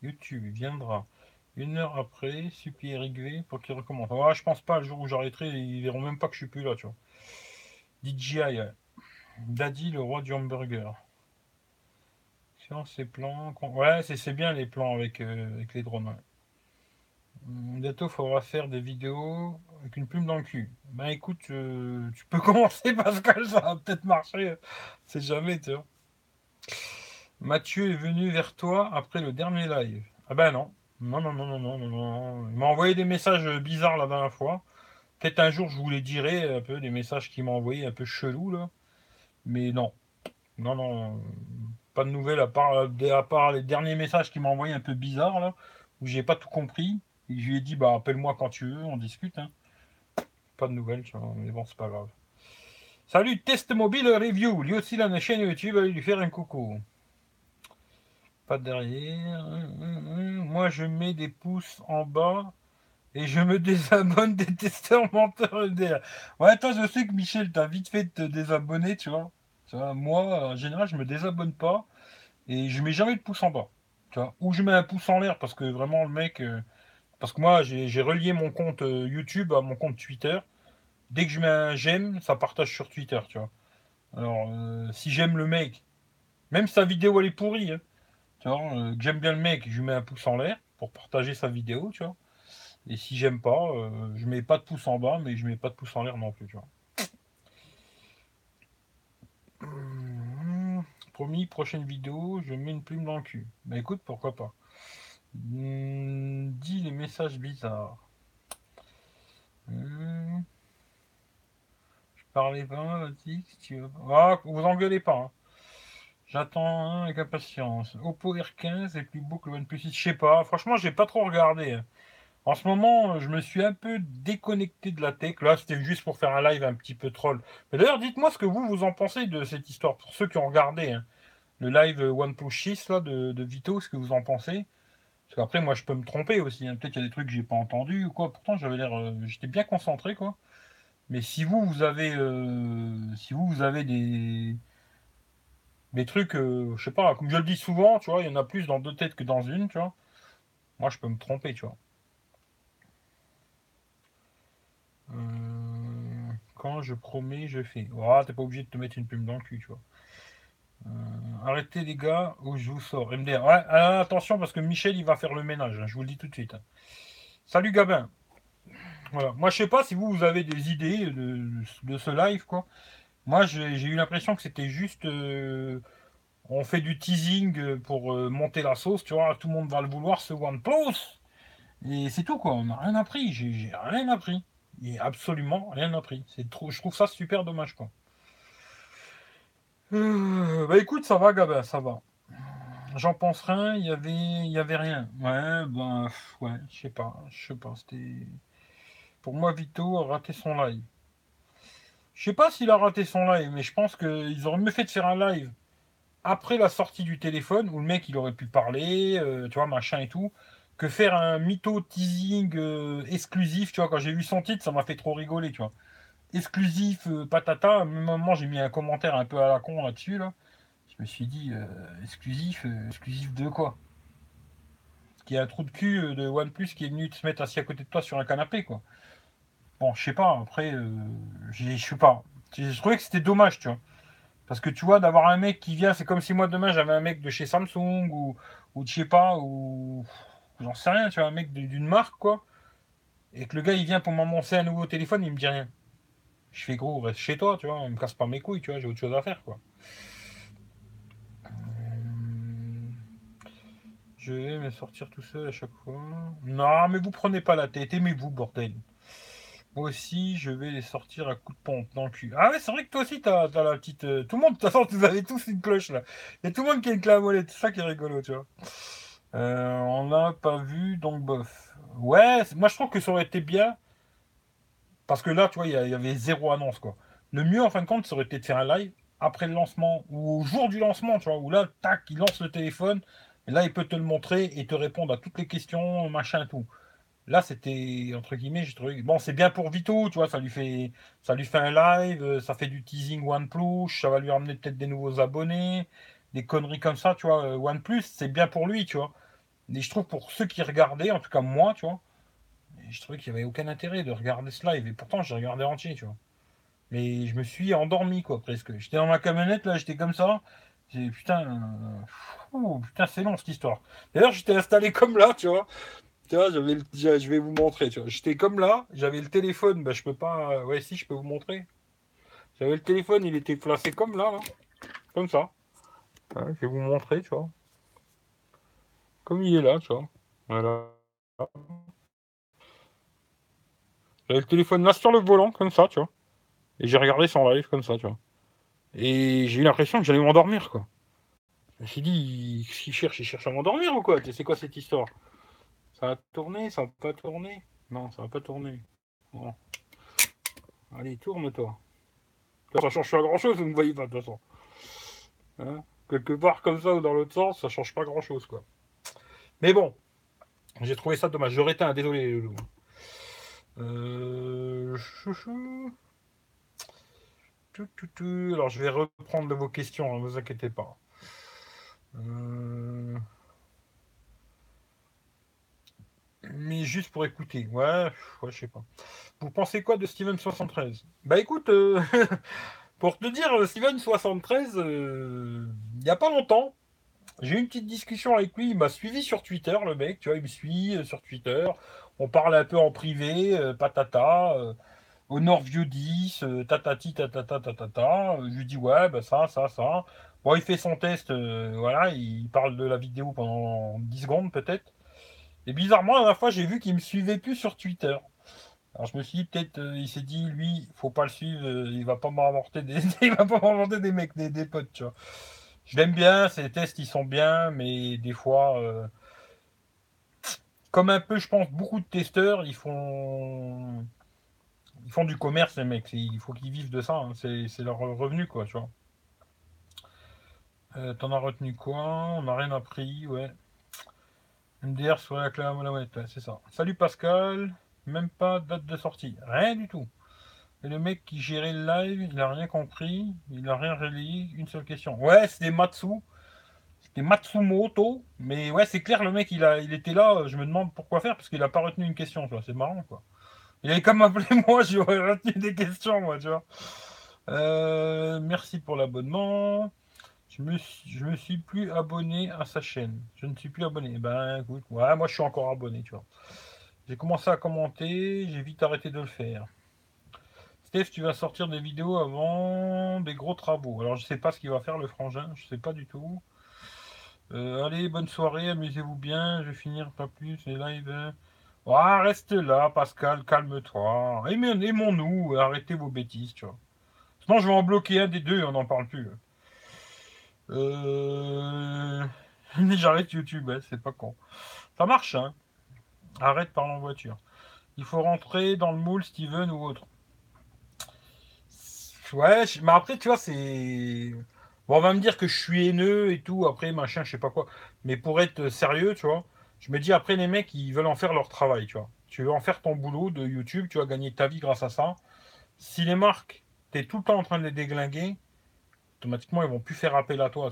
YouTube viendra une heure après, supplie Eric V pour qu'il recommence. Ouais, je pense pas, le jour où j'arrêterai, ils verront même pas que je suis plus là, tu vois. DJI, Daddy, le roi du hamburger. Sur ces plans. Ouais, c'est bien les plans avec, euh, avec les drones. Bientôt, faudra faire des vidéos avec une plume dans le cul. Ben écoute, euh, tu peux commencer Pascal, ça va peut-être marcher. C'est jamais, tu vois. Mathieu est venu vers toi après le dernier live. Ah ben non. Non, non, non, non, non, non. Il m'a envoyé des messages bizarres la dernière fois. Peut-être un jour je vous les dirai, un peu, des messages qu'il m'a envoyés un peu chelous là. Mais non. Non, non. Pas de nouvelles à part, à part les derniers messages qu'il m'a envoyés un peu bizarres là, où j'ai pas tout compris. Et je lui ai dit, bah appelle-moi quand tu veux, on discute. Hein. Pas de nouvelles, tu vois. Mais bon, c'est pas grave. Salut, Test Mobile Review. Lui aussi, il a une chaîne YouTube. Allez lui faire un coucou. Pas derrière. Moi, je mets des pouces en bas et je me désabonne des testeurs menteurs. Ouais, toi, je sais que Michel, t'as vite fait de te désabonner, tu vois. Moi, en général, je me désabonne pas et je mets jamais de pouce en bas. Ou je mets un pouce en l'air parce que vraiment, le mec. Euh, parce que moi, j'ai relié mon compte euh, YouTube à mon compte Twitter dès que je mets un j'aime, ça partage sur Twitter, tu vois. Alors, euh, si j'aime le mec, même sa vidéo elle est pourrie, hein, tu vois, euh, que j'aime bien le mec, je lui mets un pouce en l'air pour partager sa vidéo, tu vois. Et si j'aime pas, euh, je mets pas de pouce en bas, mais je mets pas de pouce en l'air non plus, tu vois. Hum, promis, prochaine vidéo, je mets une plume dans le cul. Mais écoute, pourquoi pas. Hum, dis les messages bizarres. Hum. Parlez pas, vas-y, si tu. Ah, vous engueulez pas. Hein. J'attends avec impatience. Oppo R15 est plus beau que le OnePlus 6. Je sais pas. Franchement, j'ai pas trop regardé. Hein. En ce moment, je me suis un peu déconnecté de la tech. Là, c'était juste pour faire un live un petit peu troll. Mais d'ailleurs, dites-moi ce que vous, vous en pensez de cette histoire. Pour ceux qui ont regardé hein. le live OnePlus 6 là, de, Vito, ce que vous en pensez? Parce qu'après, moi, je peux me tromper aussi. Hein. Peut-être qu'il y a des trucs que j'ai pas entendus ou quoi. Pourtant, j'avais l'air, euh, j'étais bien concentré, quoi. Mais si vous, vous avez, euh, si vous, vous avez des, des trucs, euh, je sais pas, comme je le dis souvent, tu vois, il y en a plus dans deux têtes que dans une, tu vois. Moi, je peux me tromper, tu vois. Euh, quand je promets, je fais. Oh, t'es pas obligé de te mettre une plume dans le cul, tu vois. Euh, arrêtez les gars, ou je vous sors. MDR. Ouais, attention parce que Michel il va faire le ménage, hein, je vous le dis tout de suite. Hein. Salut Gabin. Voilà. Moi je sais pas si vous, avez des idées de, ce live quoi. Moi j'ai eu l'impression que c'était juste on fait du teasing pour monter la sauce, tu vois, tout le monde va le vouloir ce OnePlus. Et c'est tout quoi, on n'a rien appris, j'ai rien appris. Il absolument rien appris. Trop, je trouve ça super dommage, quoi. Euh, bah écoute, ça va, Gabin, ça va. J'en pense rien, il y avait, il y avait rien. Ouais, ben, ouais, je sais pas, je sais pas, c'était. Pour moi, Vito a raté son live. Je sais pas s'il a raté son live, mais je pense qu'ils auraient mieux fait de faire un live après la sortie du téléphone où le mec il aurait pu parler, euh, tu vois, machin et tout que faire un mytho teasing euh, exclusif, tu vois, quand j'ai vu son titre, ça m'a fait trop rigoler, tu vois. Exclusif, euh, patata, à un moment j'ai mis un commentaire un peu à la con là-dessus, là. Je me suis dit, exclusif, exclusif de quoi? Qu'il y a un trou de cul de OnePlus qui est venu te mettre assis à côté de toi sur un canapé, quoi. Bon, je sais pas, après, je sais pas. Je trouvais que c'était dommage, tu vois. Parce que tu vois, d'avoir un mec qui vient, c'est comme si moi demain j'avais un mec de chez Samsung ou, ou je sais pas, ou j'en sais rien, tu vois, un mec d'une marque, quoi, et que le gars, il vient pour m'annoncer un nouveau téléphone, il me dit rien. Je fais gros, reste chez toi, tu vois, on me casse pas mes couilles, tu vois, j'ai autre chose à faire, quoi. Euh, je vais me sortir tout seul à chaque fois. Non, mais vous prenez pas la tête, aimez-vous, bordel. Aussi, je vais les sortir à coup de pompe dans le cul. Ah ouais, c'est vrai que toi aussi, t'as as la petite... Euh, tout le monde, de toute façon, vous avez tous une cloche, là. Il y a tout le monde qui a une clé à c'est ça qui est rigolo, tu vois. Euh, on n'a pas vu, donc bof. Ouais, moi je trouve que ça aurait été bien. Parce que là, tu vois, il y, avait zéro annonce, quoi. Le mieux, en fin de compte, ça aurait été de faire un live après le lancement ou au jour du lancement, tu vois, où là, tac, il lance le téléphone, et là, il peut te le montrer et te répondre à toutes les questions, machin, tout. Là, c'était, entre guillemets, j'ai trouvé, bon, c'est bien pour Vito, tu vois, ça lui fait, ça lui fait un live, ça fait du teasing OnePlus, ça va lui ramener peut-être des nouveaux abonnés, des conneries comme ça, tu vois. OnePlus, c'est bien pour lui, tu vois. Mais je trouve pour ceux qui regardaient, en tout cas moi, tu vois, je trouvais qu'il n'y avait aucun intérêt de regarder ce live. Et pourtant, j'ai regardé entier, tu vois. Mais je me suis endormi, quoi, presque. J'étais dans ma camionnette, là, j'étais comme ça. J'ai putain, euh, putain, c'est long cette histoire. D'ailleurs, j'étais installé comme là, tu vois. Tu vois, j'avais je vais vous montrer, tu vois. J'étais comme là, j'avais le téléphone, bah, je peux pas. Ouais, si, je peux vous montrer. J'avais le téléphone, il était placé comme là. Comme ça. je vais vous montrer, tu vois. Comme il est là, tu vois. Voilà. J'avais le téléphone là sur le volant, comme ça, tu vois. Et j'ai regardé son live comme ça, tu vois. Et j'ai eu l'impression que j'allais m'endormir, quoi. Je me suis dit, qu'est-ce qu'il cherche Il cherche à m'endormir ou quoi C'est quoi cette histoire? Va tourner Ça va pas tourner Non, ça va pas tourner. Bon. Allez, tourne-toi. Ça change pas grand-chose, vous ne voyez pas, de toute façon. Hein Quelque part comme ça ou dans l'autre sens, ça change pas grand-chose, quoi. Mais bon, j'ai trouvé ça dommage. Été un désolé, euh, Alors, je vais reprendre de vos questions, ne vous inquiétez pas. Euh, mais juste pour écouter. Ouais, je sais pas. Vous pensez quoi de Steven 73 Bah écoute, euh, pour te dire, Steven 73, il n'y a pas longtemps, j'ai eu une petite discussion avec lui. Il m'a suivi sur Twitter, le mec. Tu vois, il me suit euh, sur Twitter. On parle un peu en privé, euh, patata. Euh, Honor View 10, tatati, tatata, tatata. Je lui dis, ouais, bah ça, ça, ça. Bon, il fait son test. voilà, il parle de la vidéo pendant 10 secondes, peut-être. Et bizarrement, la dernière fois, j'ai vu qu'il me suivait plus sur Twitter. Alors je me suis dit peut-être il s'est dit lui faut pas le suivre il va pas m'apporter des il va pas des mecs des, des potes tu vois je l'aime bien, ses tests ils sont bien, mais des fois, euh, comme un peu, je pense, beaucoup de testeurs, ils font, ils font du commerce, les mecs. Il faut qu'ils vivent de ça. Hein. C'est leur revenu, quoi, tu vois. Euh, t'en as retenu quoi? On n'a rien appris, ouais. MDR sur la ouais, c'est ça. Salut Pascal, même pas date de sortie, rien du tout. Et le mec qui gérait le live, il a rien compris, il a rien relayé, une seule question. Ouais, c'était Matsu, c'était Matsumoto, mais ouais, c'est clair, le mec, il, a, il était là, je me demande pourquoi faire, parce qu'il a pas retenu une question, c'est marrant, quoi. Il avait comme appelé moi, j'aurais retenu des questions, moi, tu vois. Euh, merci pour l'abonnement. Je me, me suis plus abonné à sa chaîne. Je ne suis plus abonné. Ben écoute, ouais, moi je suis encore abonné, tu vois. J'ai commencé à commenter, j'ai vite arrêté de le faire. Steph, tu vas sortir des vidéos avant des gros travaux. Alors je sais pas ce qu'il va faire le frangin, je sais pas du tout. Euh, allez, bonne soirée, amusez-vous bien, je vais finir pas plus les lives. Oh, reste là, Pascal, calme-toi. Aimons-nous, arrêtez vos bêtises, tu vois. Sinon, je vais en bloquer un des deux on n'en parle plus. Euh... J'arrête YouTube, c'est pas con. Ça marche, hein. Arrête par en voiture. Il faut rentrer dans le moule Steven ou autre. Ouais, mais après, tu vois, c'est. Bon, on va me dire que je suis haineux et tout, après, machin, je sais pas quoi. Mais pour être sérieux, tu vois, je me dis, après, les mecs, ils veulent en faire leur travail, tu vois. Tu veux en faire ton boulot de YouTube, tu vas gagner ta vie grâce à ça. Si les marques, tu tout le temps en train de les déglinguer, automatiquement, ils vont plus faire appel à toi.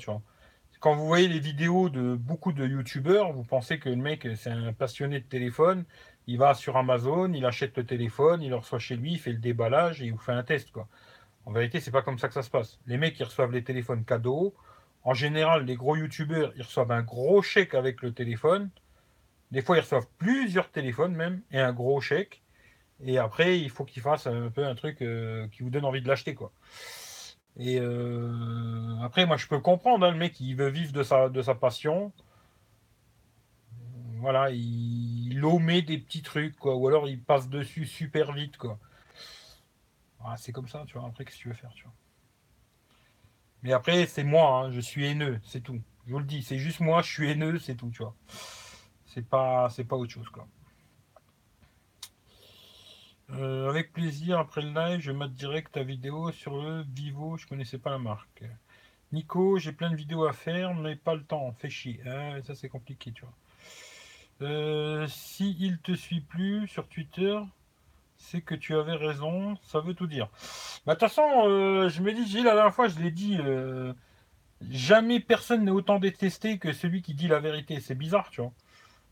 Quand vous voyez les vidéos de beaucoup de youtubeurs, vous pensez que le mec, c'est un passionné de téléphone, il va sur Amazon, il achète le téléphone, il le reçoit chez lui, il fait le déballage et il vous fait un test. En vérité, c'est pas comme ça que ça se passe. Les mecs, ils reçoivent les téléphones cadeaux. En général, les gros youtubeurs, ils reçoivent un gros chèque avec le téléphone. Des fois, ils reçoivent plusieurs téléphones même et un gros chèque. Et après, il faut qu'ils fassent un peu un truc euh, qui vous donne envie de l'acheter, quoi. Et euh, après, moi, je peux comprendre, hein, le mec, il veut vivre de sa, passion. Voilà, il, il omet des petits trucs, quoi. Ou alors, il passe dessus super vite, quoi. Ah, c'est comme ça, tu vois. Après, qu'est-ce que tu veux faire, tu vois? Mais après, c'est moi, hein, je suis haineux, c'est tout. Je vous le dis, c'est juste moi, je suis haineux, c'est tout, tu vois. C'est pas, c'est pas autre chose, quoi. Euh, avec plaisir, après le live, je mate direct ta vidéo sur le Vivo, je connaissais pas la marque. Nico, j'ai plein de vidéos à faire, mais pas le temps, fais chier. Ah, ça c'est compliqué, tu vois. Euh, si il te suit plus sur Twitter, c'est que tu avais raison, ça veut tout dire. Bah, de toute façon, euh, je me dis, Gilles, la dernière fois, je l'ai dit, jamais personne n'est autant détesté que celui qui dit la vérité. C'est bizarre, tu vois.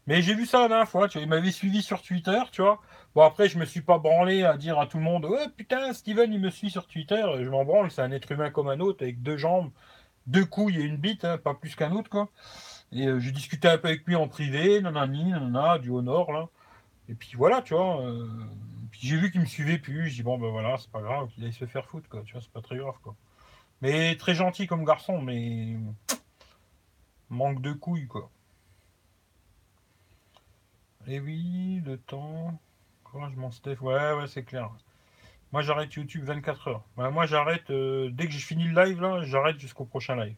Mais j'ai vu ça la dernière fois, tu vois, il m'avait suivi sur Twitter, tu vois. Bon, après, je me suis pas branlé à dire à tout le monde, ouais, putain, Steven, il me suit sur Twitter. Je m'en branle, c'est un être humain comme un autre, avec deux jambes, deux couilles et une bite, hein, pas plus qu'un autre, quoi. Et euh, j'ai discuté un peu avec lui en privé, nanani, nanana, du Honor, là. Et puis voilà, tu vois. Euh, puis j'ai vu qu'il me suivait plus. Je dis, bon, ben voilà, c'est pas grave, qu'il aille se faire foutre, quoi. Tu vois, c'est pas très grave, quoi. Mais très gentil comme garçon, mais. Manque de couilles, quoi. Et eh oui, le temps. m'en Steph. Ouais, ouais, c'est clair. Moi, j'arrête YouTube 24 heures. moi, j'arrête. Euh, dès que j'ai fini le live, là, j'arrête jusqu'au prochain live.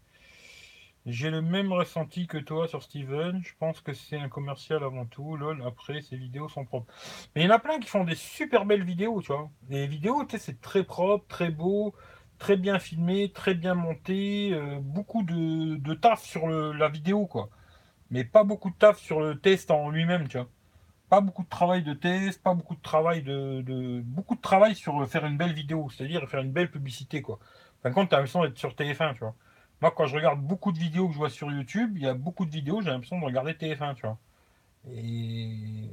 J'ai le même ressenti que toi sur Steven. Je pense que c'est un commercial avant tout. Lol, après, ses vidéos sont propres. Mais il y en a plein qui font des super belles vidéos, tu vois. Les vidéos, tu sais, c'est très propre, très beau, très bien filmé, très bien monté. Euh, beaucoup de, de, taf sur la vidéo, quoi. Mais pas beaucoup de taf sur le test en lui-même, tu vois pas beaucoup de travail de test, pas beaucoup de travail de, beaucoup de travail sur faire une belle vidéo, c'est-à-dire faire une belle publicité quoi. Par contre, tu as l'impression d'être sur TF1, tu vois. Moi, quand je regarde beaucoup de vidéos que je vois sur YouTube, il y a beaucoup de vidéos, j'ai l'impression de regarder TF1, tu vois. Et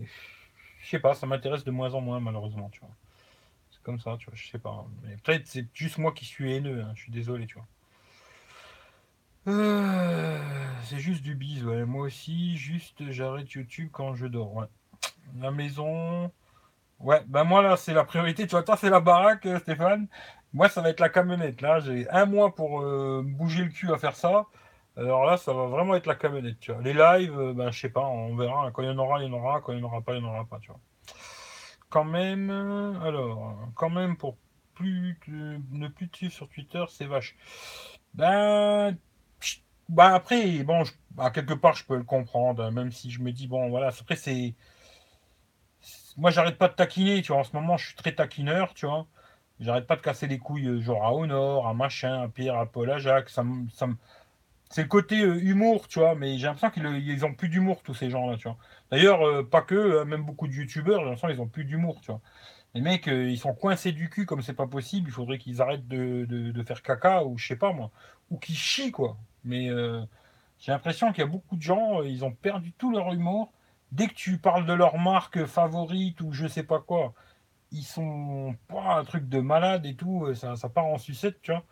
je sais pas, ça m'intéresse de moins en moins malheureusement, tu vois. C'est comme ça, tu vois, je sais pas. Mais peut-être c'est juste moi qui suis haineux, hein, je suis désolé, tu vois. Euh, c'est juste du bise. Moi aussi, juste j'arrête YouTube quand je dors, ouais. La maison. Ouais, ben moi là, c'est la priorité. Tu vois, toi, c'est la baraque, euh, Stéphane. Moi, ça va être la camionnette. Là, j'ai un mois pour euh, bouger le cul à faire ça. Alors là, ça va vraiment être la camionnette. Tu vois. Les lives, euh, ben, je sais pas, on verra. Quand il y en aura, il y en aura. Quand il n'y en aura pas, il n'y en aura pas. Tu vois. Quand même, alors, quand même, pour ne plus te suivre sur Twitter, c'est vache. Ben, Bah après, bon, à quelque part, je peux le comprendre, hein, même si je me dis, bon, voilà, après, c'est. Moi, j'arrête pas de taquiner, tu vois. En ce moment, je suis très taquineur, tu vois. J'arrête pas de casser les couilles, euh, genre à Honor, à machin, à Pierre, à Paul, à Jacques. Ça ça C'est le côté euh, humour, tu vois, mais j'ai l'impression qu'ils ont plus d'humour, tous ces gens-là, tu vois. D'ailleurs, euh, pas que, même beaucoup de youtubeurs, j'ai l'impression qu'ils ont plus d'humour, tu vois. Les mecs, ils sont coincés du cul comme c'est pas possible. Il faudrait qu'ils arrêtent de, de, faire caca ou je sais pas moi. Ou qu'ils chient, quoi. Mais j'ai l'impression qu'il y a beaucoup de gens, ils ont perdu tout leur humour. Dès que tu parles de leur marque favorite ou je sais pas quoi, ils sont pas un truc de malade et tout, euh, ça, ça part en sucette, tu vois.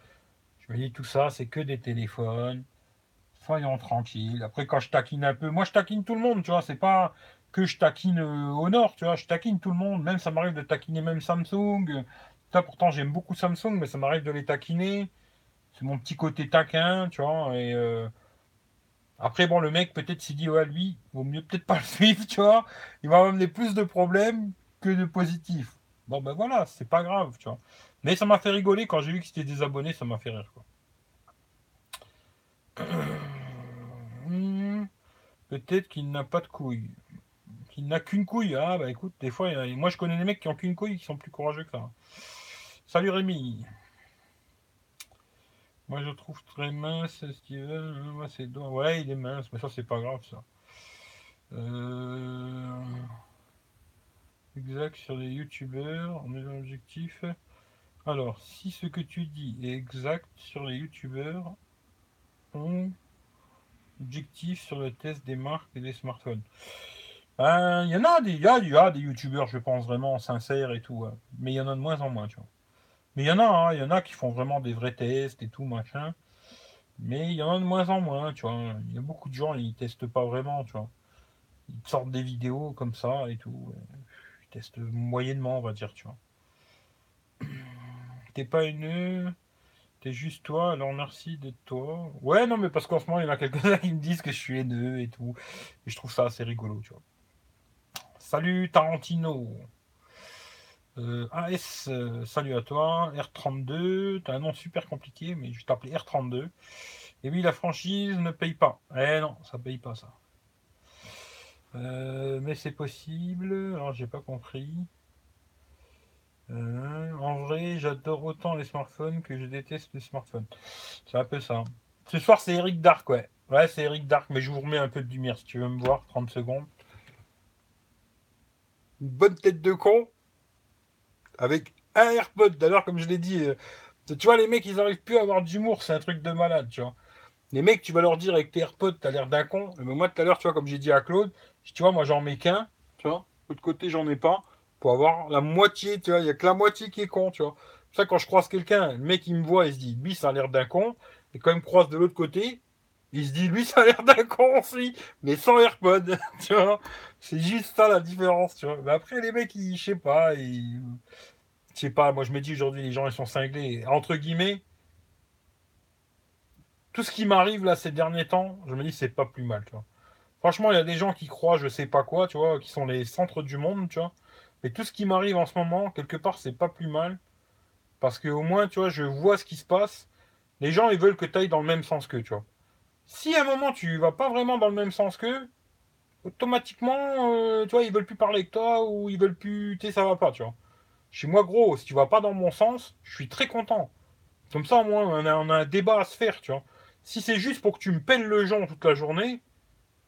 Je me dis tout ça, c'est que des téléphones. Soyons tranquilles. Après, quand je taquine un peu, moi je taquine tout le monde, tu vois, c'est pas que je taquine euh, au nord, tu vois, je taquine tout le monde. Même ça m'arrive de taquiner même Samsung. Pourtant, j'aime beaucoup Samsung, mais ça m'arrive de les taquiner. C'est mon petit côté taquin, tu vois. Euh, après, bon, le mec, peut-être s'il dit, ouais, lui, vaut mieux peut-être pas le suivre, tu vois. Il va m'amener plus de problèmes que de positifs. Bon, ben voilà, c'est pas grave, tu vois. Mais ça m'a fait rigoler quand j'ai vu que c'était des abonnés, ça m'a fait rire, quoi. Peut-être qu'il n'a pas de couilles. Qu'il n'a qu'une couille. Ah, bah écoute, des fois, moi je connais des mecs qui ont qu'une couille qui sont plus courageux que ça. Salut Rémi. Moi je trouve très mince Steven. Moi c'est Ouais, il est mince, mais ça c'est pas grave ça. Euh... Exact sur les youtubeurs, on est dans l'objectif. Alors, si ce que tu dis est exact sur les youtubeurs, on objectif sur le test des marques et des smartphones. Ben, il y en a des, y a, des youtubeurs, je pense, vraiment sincères et tout, hein. mais il y en a de moins en moins, tu vois. Mais il y en a, hein, il y en a qui font vraiment des vrais tests et tout, machin. Mais il y en a de moins en moins, tu vois. Il y a beaucoup de gens, ils testent pas vraiment, tu vois. Ils sortent des vidéos comme ça et tout teste moyennement, on va dire, tu vois. T'es pas une. T'es juste toi, alors merci d'être toi. Ouais, non, mais parce qu'en ce moment, il y en a quelques-uns qui me disent que je suis haineux et tout. Et je trouve ça assez rigolo, tu vois. Salut Tarantino. Euh, AS, euh, salut à toi. R32, t'as un nom super compliqué, mais je t'appelais R32. Et oui, la franchise ne paye pas. Eh non, ça paye pas ça. Euh, mais c'est possible. Alors, j'ai pas compris. En vrai, j'adore autant les smartphones que je déteste les smartphones. C'est un peu ça. Ce soir, c'est Eric Dark, ouais. Ouais, c'est Eric Dark, mais je vous remets un peu de lumière si tu veux me voir. 30 secondes. Une bonne tête de con. Avec un AirPod. D'ailleurs, comme je l'ai dit, euh, tu vois, les mecs, ils arrivent plus à avoir d'humour. C'est un truc de malade, tu vois. Les mecs, tu vas leur dire avec tes AirPods, t'as l'air d'un con. Mais moi, tout à l'heure, tu vois, comme j'ai dit à Claude, tu vois, moi, j'en mets qu'un. Tu vois, l'autre côté, j'en ai pas. Pour avoir la moitié, tu vois, il n'y a que la moitié qui est con, tu vois. Ça, quand je croise quelqu'un, le mec, il me voit, il se dit, lui, ça a l'air d'un con. Et quand il me croise de l'autre côté, il se dit, lui, ça a l'air d'un con aussi, mais sans AirPod, tu vois. C'est juste ça la différence, tu vois. Mais après, les mecs, ils, je sais pas, ils. Je sais pas, moi, je me dis aujourd'hui, les gens, ils sont cinglés. Entre guillemets, tout ce qui m'arrive là ces derniers temps, je me dis c'est pas plus mal, tu. Franchement, il y a des gens qui croient je sais pas quoi, tu vois, qui sont les centres du monde, tu vois. Mais tout ce qui m'arrive en ce moment, quelque part, c'est pas plus mal. Parce que au moins, tu vois, je vois ce qui se passe. Les gens, ils veulent que tu ailles dans le même sens qu'eux, tu vois. Si à un moment, tu vas pas vraiment dans le même sens qu'eux, automatiquement, euh, tu vois, ils veulent plus parler avec toi ou ils veulent plus. Tu sais, ça va pas, tu vois. Chez moi, gros, si tu vas pas dans mon sens, je suis très content. Comme ça, au moins, on a, on un débat à se faire, tu vois. Si c'est juste pour que tu me pelles le genre toute la journée,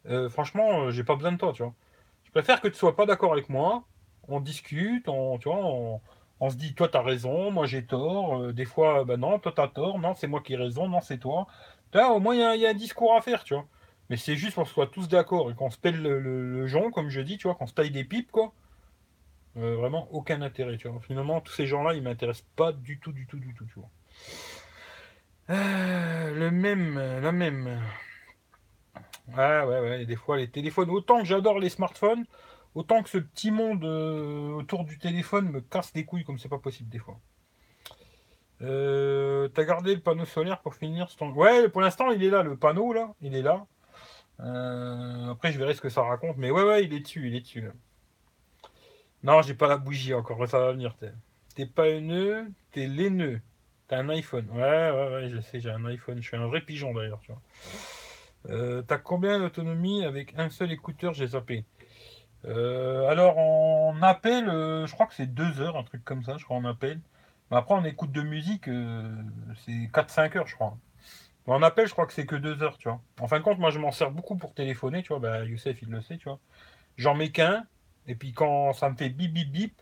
euh, franchement, euh, j'ai pas besoin de toi, tu vois. Je préfère que tu sois pas d'accord avec moi, on discute, on, tu vois, on, se dit, toi, tu as raison, moi, j'ai tort. Des fois, ben non, toi, tu as tort, non, c'est moi qui ai raison, non, c'est toi. Là, au moins, il y, a un discours à faire, tu vois. Mais c'est juste qu'on soit tous d'accord et qu'on se pèle le, le, comme je dis, tu vois, qu'on se taille des pipes, quoi. vraiment, aucun intérêt, tu vois. Finalement, tous ces gens-là, ils m'intéressent pas du tout, du tout, du tout, tu vois. Euh, le même, la même. Ouais, ouais, ouais. Des fois, les téléphones, autant que j'adore les smartphones, autant que ce petit monde euh, autour du téléphone me casse les couilles comme c'est pas possible des fois. Euh, T'as gardé le panneau solaire pour finir ce Ouais, pour l'instant, il est là, le panneau, là, il est là. Euh, après, je verrai ce que ça raconte, mais ouais, ouais, il est dessus, il est dessus. Non, j'ai pas la bougie encore, ça va venir. T'es pas un nœud, t'es nœuds T'as un iPhone. Ouais, ouais, ouais, je sais, j'ai un iPhone. Je suis un vrai pigeon d'ailleurs, tu vois. Euh, T'as combien d'autonomie avec un seul écouteur J'ai zappé. Euh, alors en appel, je crois que c'est deux heures, un truc comme ça, je crois en appel. Mais après en écoute de musique, c'est 4-5 heures, je crois. En appel, je crois que c'est que deux heures, tu vois. En fin de compte, moi je m'en sers beaucoup pour téléphoner, tu vois. Bah, Youssef, il le sait, tu vois. J'en mets qu'un, et puis quand ça me fait bip bip bip,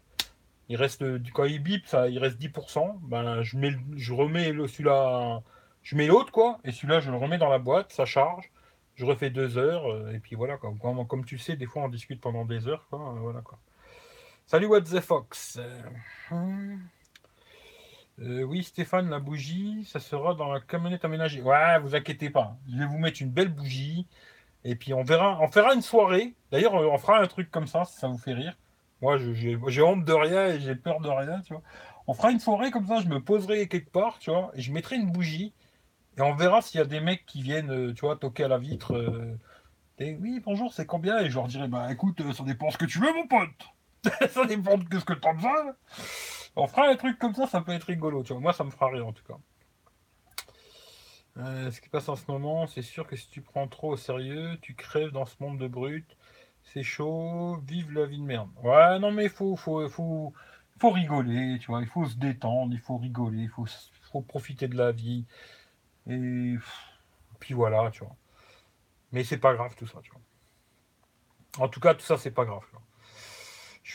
il reste, quand il bip, ça, il reste 10%. Ben, je, mets, je remets celui-là, je mets l'autre, quoi, et celui-là, je le remets dans la boîte, ça charge je refais deux heures, euh, et puis voilà. Comme, tu sais, des fois on discute pendant des heures, quoi. Euh, voilà, quoi. Salut What the Fox. Euh, oui, Stéphane, la bougie, ça sera dans la camionnette aménagée. Ouais, vous inquiétez pas. Je vais vous mettre une belle bougie. Et puis on verra, on fera une soirée. D'ailleurs, on fera un truc comme ça, si ça vous fait rire. Moi, j'ai honte de rien et j'ai peur de rien, tu vois. On fera une soirée comme ça, je me poserai quelque part, tu vois, et je mettrai une bougie. Et on verra s'il y a des mecs qui viennent, euh, tu vois, toquer à la vitre. Euh, et oui, bonjour, c'est combien? Et je leur dirai, bah écoute, euh, ça dépend ce que tu veux, mon pote. ça dépend de ce que as besoin. On fera un truc comme ça, ça peut être rigolo, tu vois. Moi, ça me fera rire en tout cas. ce qui passe en ce moment, c'est sûr que si tu prends trop au sérieux, tu crèves dans ce monde de brut. C'est chaud, vive la vie de merde. Ouais, non, mais faut, faut, faut, faut rigoler, tu vois. Il faut se détendre, il faut rigoler, il faut, profiter de la vie. Et puis voilà, tu vois. Mais c'est pas grave tout ça, tu vois. En tout cas, tout ça, c'est pas grave.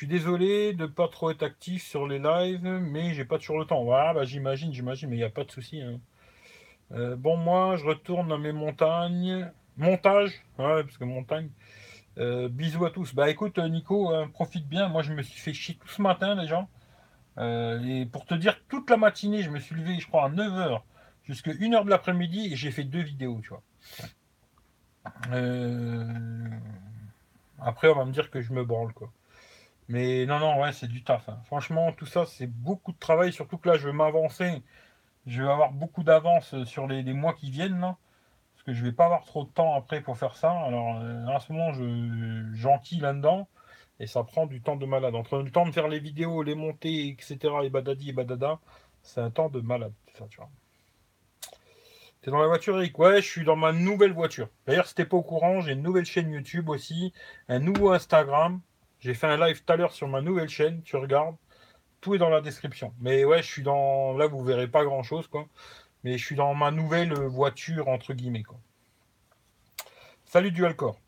Suis désolé de pas trop être actif sur les lives, mais j'ai pas toujours le temps. Voilà, bah, j'imagine, j'imagine, mais il n'y a pas de souci. Hein. Euh, bon, moi, je retourne à mes montagnes. Montage, ouais, parce que montagne. Euh, bisous à tous. Bah écoute, Nico, hein, profite bien. Moi, je me suis fait chier tout ce matin déjà. Euh, et pour te dire, toute la matinée, je me suis levé, je crois, à 9h jusqu'à 1h de l'après-midi et j'ai fait deux vidéos, tu vois. Euh, après, on va me dire que je me branle, quoi. Mais non, non, ouais, c'est du taf. Hein. Franchement, tout ça, c'est beaucoup de travail, surtout que là, je vais m'avancer. Je vais avoir beaucoup d'avance sur les, mois qui viennent, là. Parce que je vais pas avoir trop de temps après pour faire ça. Alors, euh, en ce moment, je j'enquille là-dedans. Et ça prend du temps de malade. Entre le temps de faire les vidéos, les montées, etc., et badadi et badada, c'est un temps de malade, tu vois. T'es dans la voiture, Eric? Ouais, je suis dans ma nouvelle voiture. D'ailleurs, si t'es pas au courant, j'ai une nouvelle chaîne YouTube aussi, un nouveau Instagram. J'ai fait un live tout à l'heure sur ma nouvelle chaîne, tu regardes. Tout est dans la description. Mais ouais, je suis dans. Là, vous verrez pas grand chose, quoi. Mais je suis dans ma nouvelle voiture, entre guillemets, quoi. Salut Dualcore.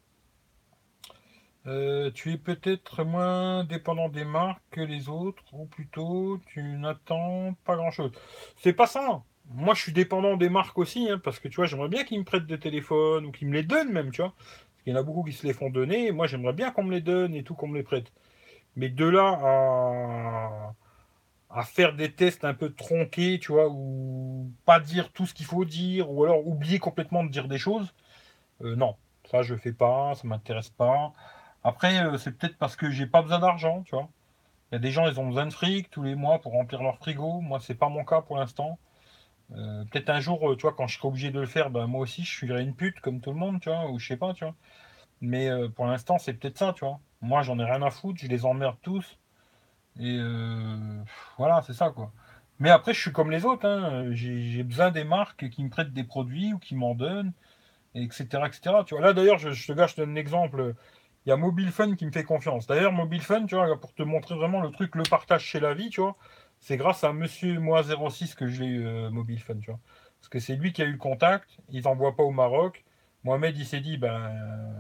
Euh, tu es peut-être moins dépendant des marques que les autres, ou plutôt tu n'attends pas grand chose. C'est pas ça moi, je suis dépendant des marques aussi, hein, parce que tu vois, j'aimerais bien qu'ils me prêtent des téléphones ou qu'ils me les donnent même, tu vois. Qu'il y en a beaucoup qui se les font donner, moi, j'aimerais bien qu'on me les donne et tout, qu'on me les prête. Mais de là à, à faire des tests un peu tronqués, tu vois, ou pas dire tout ce qu'il faut dire, ou alors oublier complètement de dire des choses, euh, non, ça, je fais pas, ça m'intéresse pas. Après, euh, c'est peut-être parce que j'ai pas besoin d'argent, tu vois. Il y a des gens, ils ont besoin de fric tous les mois pour remplir leur frigo. Moi, c'est pas mon cas pour l'instant. Euh, peut-être un jour, euh, quand je serai obligé de le faire, ben, moi aussi, je suis une pute comme tout le monde, tu vois, ou je sais pas, tu vois. Mais euh, pour l'instant, c'est peut-être ça, tu vois. Moi, j'en ai rien à foutre, je les emmerde tous. Et voilà, c'est ça, quoi. Mais après, je suis comme les autres, hein. j'ai besoin des marques qui me prêtent des produits ou qui m'en donnent, etc., etc. Tu vois, là, d'ailleurs, je, te gâche, je donne un exemple. Il y a Mobile Fun qui me fait confiance. D'ailleurs, Mobile Fun, tu vois, pour te montrer vraiment le truc, le partage chez la vie, tu vois c'est grâce à Monsieur Moi 06 que j'ai eu euh, Mobile Fun, tu vois. Parce que c'est lui qui a eu le contact, il t'envoie pas au Maroc. Mohamed, il s'est dit, ben,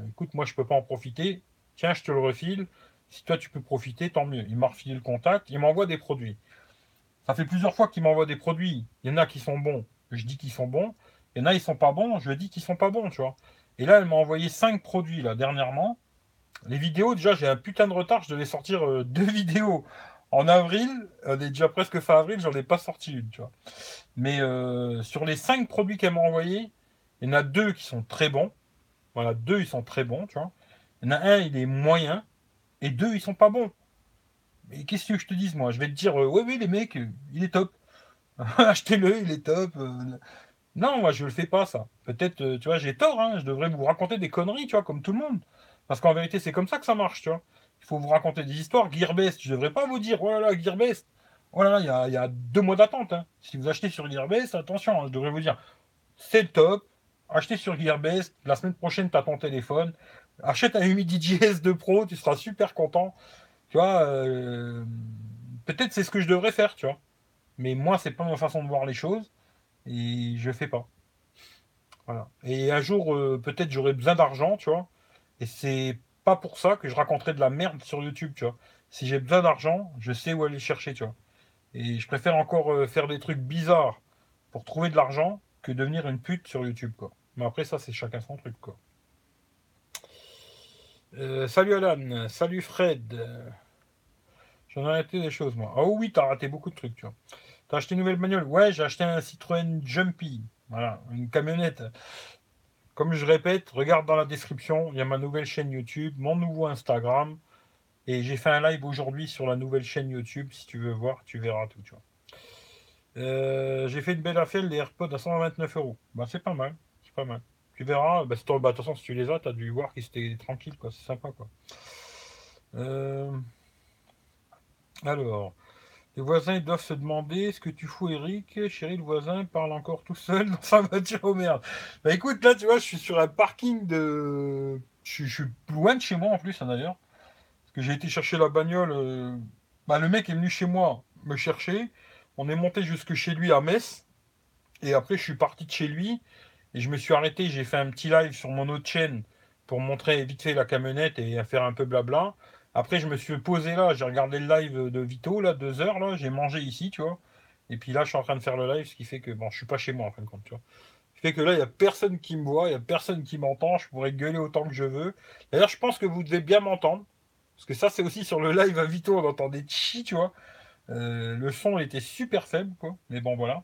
écoute, moi, je peux pas en profiter. Tiens, je te le refile. Si toi, tu peux profiter, tant mieux. Il m'a refilé le contact, il m'envoie des produits. Ça fait plusieurs fois qu'il m'envoie des produits. Il y en a qui sont bons, je dis qu'ils sont bons. Il y en a, ils sont pas bons, je dis qu'ils sont pas bons, tu vois. Et là, elle m'a envoyé cinq produits, là, dernièrement. Les vidéos, déjà, j'ai un putain de retard, je devais sortir euh, deux vidéos en avril, on est déjà presque fin avril, j'en ai pas sorti une, tu vois. Mais euh, sur les cinq produits qu'elle m'a envoyés, il y en a deux qui sont très bons. Voilà, deux ils sont très bons, tu vois. Il y en a un, il est moyen, et deux, ils sont pas bons. Mais qu'est-ce que je te dise, moi? Je vais te dire, euh, oui, oui, les mecs, euh, il est top. Achetez-le, il est top. Non, moi, je le fais pas, ça. Peut-être, tu vois, j'ai tort, hein, je devrais vous raconter des conneries, tu vois, comme tout le monde. Parce qu'en vérité, c'est comme ça que ça marche, tu vois il faut vous raconter des histoires. Gearbest, je ne devrais pas vous dire, oh là là, Gearbest, oh là là, il y a, deux mois d'attente. Hein. Si vous achetez sur Gearbest, attention, hein, je devrais vous dire, c'est top, acheter sur Gearbest. La semaine prochaine, tu as ton téléphone. Achète un Humidity S2 Pro, tu seras super content. Tu vois, euh, peut-être c'est ce que je devrais faire, tu vois. Mais moi, c'est pas ma façon de voir les choses et je fais pas. Voilà. Et un jour, euh, peut-être j'aurai besoin d'argent, tu vois. Et c'est pas pour ça que je raconterai de la merde sur YouTube, tu vois. Si j'ai besoin d'argent, je sais où aller chercher, tu vois. Et je préfère encore euh, faire des trucs bizarres pour trouver de l'argent que devenir une pute sur YouTube, quoi. Mais après, ça, c'est chacun son truc, quoi. Euh, salut Alan, salut Fred. J'en ai arrêté des choses, moi. Oh oui, t'as raté beaucoup de trucs, tu vois. T'as acheté une nouvelle bagnole? Ouais, j'ai acheté un Citroën Jumpy. Voilà, une camionnette. Comme je répète, regarde dans la description, il y a ma nouvelle chaîne YouTube, mon nouveau Instagram. Et j'ai fait un live aujourd'hui sur la nouvelle chaîne YouTube. Si tu veux voir, tu verras tout. Euh, j'ai fait une belle affaire, les AirPods à 129 euros. Bah, c'est pas mal. C'est pas mal. Tu verras. Bah, bah, de toute façon, si tu les as, tu as dû voir qu'ils étaient tranquilles, quoi. C'est sympa, quoi. Euh, alors, les voisins ils doivent se demander ce que tu fous, Eric? Chérie, le voisin parle encore tout seul dans sa voiture. Oh merde. Bah écoute, là, tu vois, je suis sur un parking de. Je, suis loin de chez moi en plus, hein, d'ailleurs. Parce que j'ai été chercher la bagnole. Euh, bah, le mec est venu chez moi me chercher. On est monté jusque chez lui à Metz. Et après, je suis parti de chez lui. Et je me suis arrêté. J'ai fait un petit live sur mon autre chaîne pour montrer vite fait la camionnette et faire un peu blabla. Après, je me suis posé là, j'ai regardé le live de Vito, là, deux heures, là, j'ai mangé ici, tu vois. Et puis là, je suis en train de faire le live, ce qui fait que, bon, je suis pas chez moi, en fin de compte, tu vois. Ce qui fait que là, il n'y a personne qui me voit, il n'y a personne qui m'entend, je pourrais gueuler autant que je veux. D'ailleurs, je pense que vous devez bien m'entendre. Parce que ça, c'est aussi sur le live à Vito, on entendait chi, tu vois. Euh, le son était super faible, quoi. Mais bon, voilà.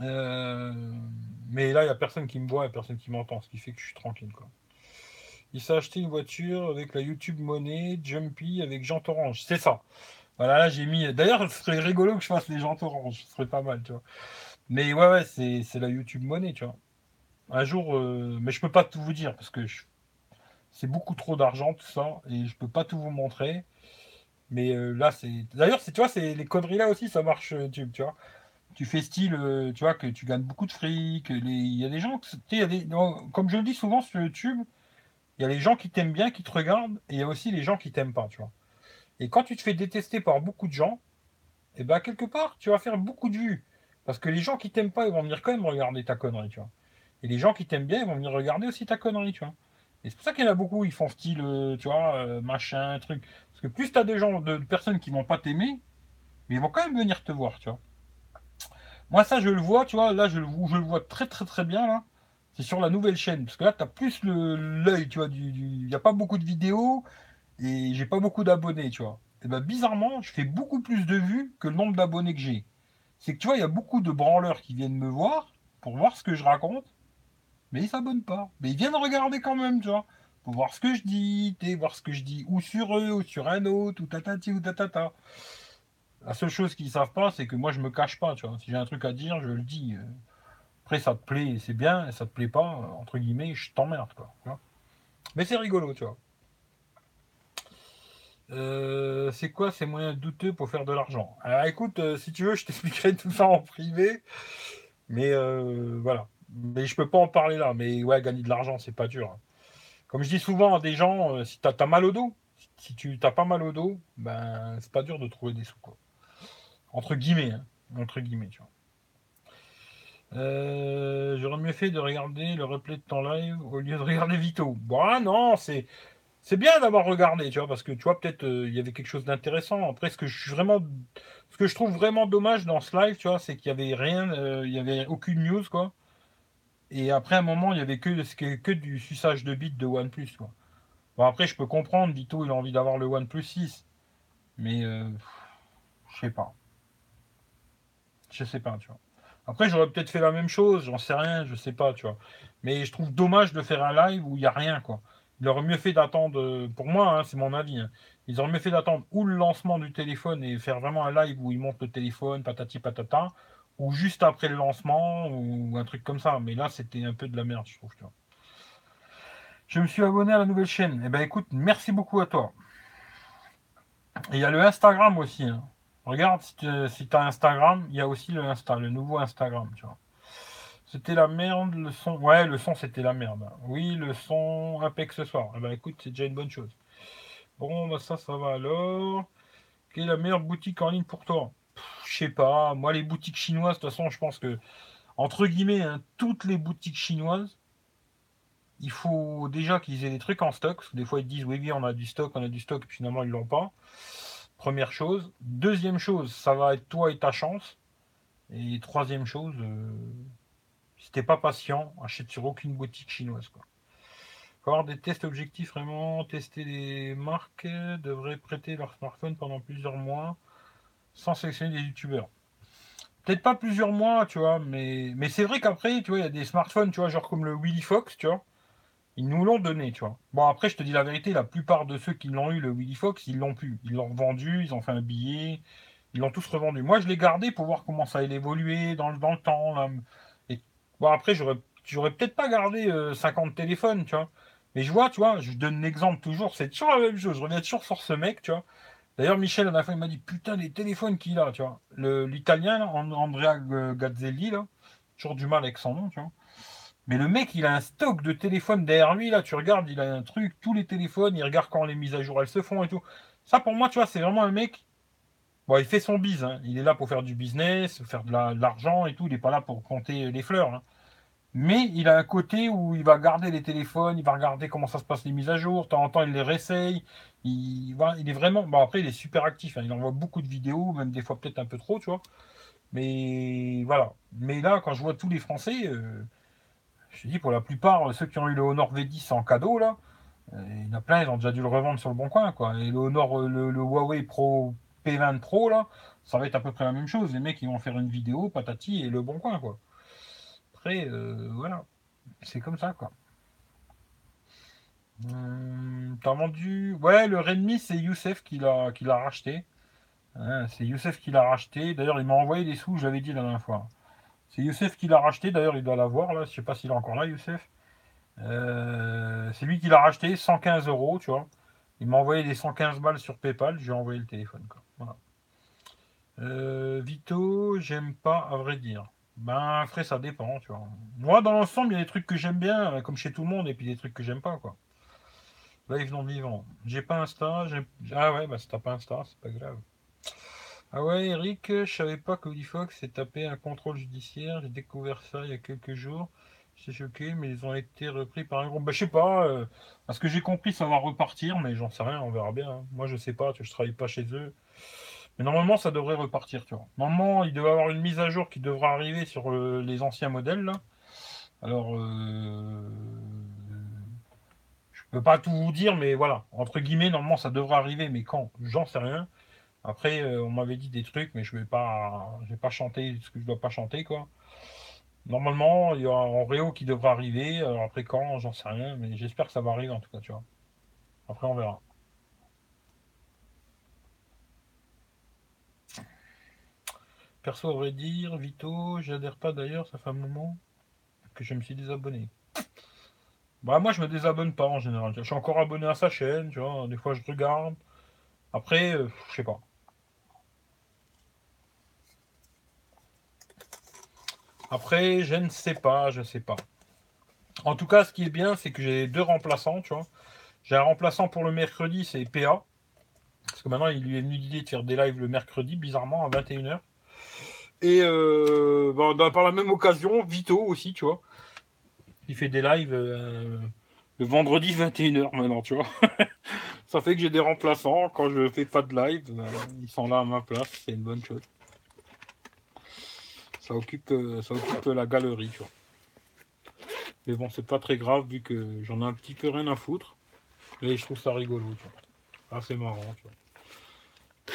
Euh, mais là, il n'y a personne qui me voit, il n'y a personne qui m'entend, ce qui fait que je suis tranquille, quoi. Il s'est acheté une voiture avec la YouTube Money, Jumpy avec Jean orange. C'est ça. Voilà, là j'ai mis. D'ailleurs, ce serait rigolo que je fasse les jantes orange. Ce serait pas mal, tu vois. Mais ouais, ouais, c'est la YouTube Money, tu vois. Un jour, euh, mais je peux pas tout vous dire parce que c'est beaucoup trop d'argent tout ça et je peux pas tout vous montrer. Mais euh, là, c'est. D'ailleurs, tu vois, c'est les conneries là aussi, ça marche YouTube, tu vois. Tu fais style, euh, tu vois, que tu gagnes beaucoup de fric. Il y a des gens, tu sais, comme je le dis souvent sur YouTube, il y a les gens qui t'aiment bien, qui te regardent, et il y a aussi les gens qui t'aiment pas, tu vois. Et quand tu te fais détester par beaucoup de gens, eh ben quelque part, tu vas faire beaucoup de vues. Parce que les gens qui t'aiment pas, ils vont venir quand même regarder ta connerie, tu vois. Et les gens qui t'aiment bien, ils vont venir regarder aussi ta connerie, tu vois. Et c'est pour ça qu'il y en a beaucoup, ils font style, euh, tu vois, euh, machin, truc. Parce que plus tu as des gens, de, personnes qui vont pas t'aimer, mais ils vont quand même venir te voir, tu vois. Moi, ça, je le vois, tu vois, là, je, je le vois très, très, très bien, là c'est sur la nouvelle chaîne. Parce que là, tu as plus l'œil, tu vois. Il n'y a pas beaucoup de vidéos et j'ai pas beaucoup d'abonnés, tu vois. Et ben bizarrement, je fais beaucoup plus de vues que le nombre d'abonnés que j'ai. C'est que tu vois, il y a beaucoup de branleurs qui viennent me voir pour voir ce que je raconte, mais ils s'abonnent pas. Mais ils viennent regarder quand même, tu vois, pour voir ce que je dis, voir ce que je dis, ou sur eux, ou sur un autre, ou tatati, ou tatata. La seule chose qu'ils savent pas, c'est que moi, je me cache pas, tu vois. Si j'ai un truc à dire, je le dis. Après, ça te plaît, c'est bien, ça te plaît pas, entre guillemets, je t'emmerde, quoi. Mais c'est rigolo, tu vois. Euh, c'est quoi ces moyens douteux pour faire de l'argent? Alors écoute, euh, si tu veux, je t'expliquerai tout ça en privé. Mais euh, voilà. Mais je peux pas en parler là. Mais ouais, gagner de l'argent, c'est pas dur. Hein. Comme je dis souvent à des gens, si tu mal au dos, si tu t'as pas mal au dos, ben c'est pas dur de trouver des sous. Quoi. Entre guillemets, hein. entre guillemets, tu vois. Euh, j'aurais mieux fait de regarder le replay de ton live au lieu de regarder Vito. Bon, ah non, c'est c'est bien d'avoir regardé, tu vois, parce que tu vois peut-être euh, il y avait quelque chose d'intéressant. Après, ce que je suis vraiment, ce que je trouve vraiment dommage dans ce live, tu vois, c'est qu'il y avait rien, euh, il y avait aucune news, quoi. Et après un moment, il y avait que que du suçage de bits de OnePlus, quoi. Bon après, je peux comprendre, Vito, il a envie d'avoir le OnePlus 6, mais je sais pas, je sais pas, tu vois. Après, j'aurais peut-être fait la même chose, j'en sais rien, je sais pas, tu vois. Mais je trouve dommage de faire un live où il n'y a rien, quoi. Il aurait mieux fait d'attendre, pour moi, hein, c'est mon avis, hein. ils auraient mieux fait d'attendre ou le lancement du téléphone et faire vraiment un live où ils montent le téléphone, patati patata, ou juste après le lancement, ou un truc comme ça. Mais là, c'était un peu de la merde, je trouve, tu vois. Je me suis abonné à la nouvelle chaîne. Eh ben écoute, merci beaucoup à toi. Et il y a le Instagram aussi. Hein. Regarde, si tu as Instagram, il y a aussi le, Insta, le nouveau Instagram, tu vois. C'était la merde, le son. Ouais, le son, c'était la merde. Oui, le son impec ce soir. Eh ben, écoute, c'est déjà une bonne chose. Bon, bah, ça, ça va alors. Quelle est la meilleure boutique en ligne pour toi? Je sais pas. Moi, les boutiques chinoises, de toute façon, je pense que, entre guillemets, hein, toutes les boutiques chinoises, il faut déjà qu'ils aient des trucs en stock. Parce que des fois, ils disent oui, oui, on a du stock, on a du stock, et finalement, ils l'ont pas. Première chose. Deuxième chose, ça va être toi et ta chance. Et troisième chose, euh, si t'es pas patient, achète sur aucune boutique chinoise. Quoi. Faut des tests objectifs, vraiment tester des marques, devraient prêter leur smartphone pendant plusieurs mois sans sélectionner des youtubeurs. Peut-être pas plusieurs mois, tu vois, mais, mais c'est vrai qu'après, tu vois, il y a des smartphones, tu vois, genre comme le Willy Fox, tu vois. Ils nous l'ont donné, tu vois. Bon, après, je te dis la vérité, la plupart de ceux qui l'ont eu, le Willy Fox, ils l'ont pu. Ils l'ont vendu, ils ont fait un billet, ils l'ont tous revendu. Moi, je l'ai gardé pour voir comment ça allait évoluer dans, le, dans le temps. Là. Et, bon, après, j'aurais, j'aurais peut-être pas gardé 50 euh, téléphones, tu vois. Mais je vois, tu vois, je donne un exemple toujours, c'est toujours la même chose. Je reviens toujours sur ce mec, tu vois. D'ailleurs, Michel, à la fin, il m'a dit Putain, les téléphones qu'il a, tu vois. L'italien, Andrea Gazzelli, là, toujours du mal avec son nom, tu vois. Mais le mec, il a un stock de téléphones derrière lui, là, tu regardes, il a un truc, tous les téléphones, il regarde quand les mises à jour elles se font et tout. Ça, pour moi, tu vois, c'est vraiment un mec. Bon, il fait son bise, hein. il est là pour faire du business, faire de l'argent et tout, il n'est pas là pour compter les fleurs. Hein. Mais il a un côté où il va garder les téléphones, il va regarder comment ça se passe les mises à jour, de temps en temps il les réessaye. Il, est vraiment. Bon, après, il est super actif, hein. il envoie beaucoup de vidéos, même des fois peut-être un peu trop, tu vois. Mais voilà. Mais là, quand je vois tous les Français, euh, je dis pour la plupart, ceux qui ont eu le Honor V10 en cadeau, là, euh, il y en a plein, ils ont déjà dû le revendre sur le bon coin, quoi. Et le Honor, euh, le, Huawei Pro P20 Pro, là, ça va être à peu près la même chose. Les mecs, ils vont faire une vidéo, patati, et le bon coin, quoi. Après, euh, voilà. C'est comme ça, quoi. Hum, T'as vendu? Ouais, le Redmi, c'est Youssef qui l'a racheté. Hein, c'est Youssef qui l'a racheté. D'ailleurs, il m'a envoyé des sous, j'avais dit la dernière fois. C'est Youssef qui l'a racheté, d'ailleurs il doit l'avoir là, je sais pas s'il est encore là Youssef. Euh, c'est lui qui l'a racheté, 115 euros, tu vois. Il m'a envoyé des 115 balles sur PayPal, j'ai envoyé le téléphone. Euh, Vito, j'aime pas à vrai dire. Ben après ça dépend, tu vois. Moi dans l'ensemble, il y a des trucs que j'aime bien, comme chez tout le monde, et puis des trucs que j'aime pas, quoi. Live non vivant. J'ai pas Insta, j'ai. Ah ouais, bah si t'as pas Insta, c'est pas grave. Ah ouais, Eric, je savais pas que Fox s'est tapé un contrôle judiciaire. J'ai découvert ça il y a quelques jours. J'étais choqué, mais ils ont été repris par un groupe. Bah, je sais pas. Euh, parce que j'ai compris, ça va repartir, mais j'en sais rien, on verra bien. Hein. Moi, je sais pas, je travaille pas chez eux. Mais normalement, ça devrait repartir, tu vois. Normalement, il devait avoir une mise à jour qui devra arriver sur euh, les anciens modèles, là. Alors, euh, je peux pas tout vous dire, mais voilà. Entre guillemets, normalement, ça devrait arriver, mais quand? J'en sais rien. Après, euh, on m'avait dit des trucs, mais je vais pas, je vais pas chanter ce que je dois pas chanter, quoi. Normalement, il y a un Réo qui devrait arriver. Alors après quand, j'en sais rien, mais j'espère que ça va arriver en tout cas, tu vois. Après, on verra. Perso, aurait dire, Vito, j'adhère pas d'ailleurs, ça fait un moment que je me suis désabonné. Bah moi je me désabonne pas en général. Je suis encore abonné à sa chaîne, tu vois. Des fois je regarde. Après, euh, je sais pas. Après, je ne sais pas, je ne sais pas. En tout cas, ce qui est bien, c'est que j'ai deux remplaçants, tu vois. J'ai un remplaçant pour le mercredi, c'est PA. Parce que maintenant, il lui est venu l'idée de faire des lives le mercredi, bizarrement, à 21h. Et euh, bah, par la même occasion, Vito aussi, tu vois. Il fait des lives euh, le vendredi 21h maintenant, tu vois. Ça fait que j'ai des remplaçants. Quand je fais pas de live, euh, ils sont là à ma place. C'est une bonne chose ça occupe, euh, ça occupe la galerie, tu vois. Mais bon, c'est pas très grave vu que j'en ai un petit peu rien à foutre. Mais je trouve ça rigolo, tu vois. Assez marrant, tu vois.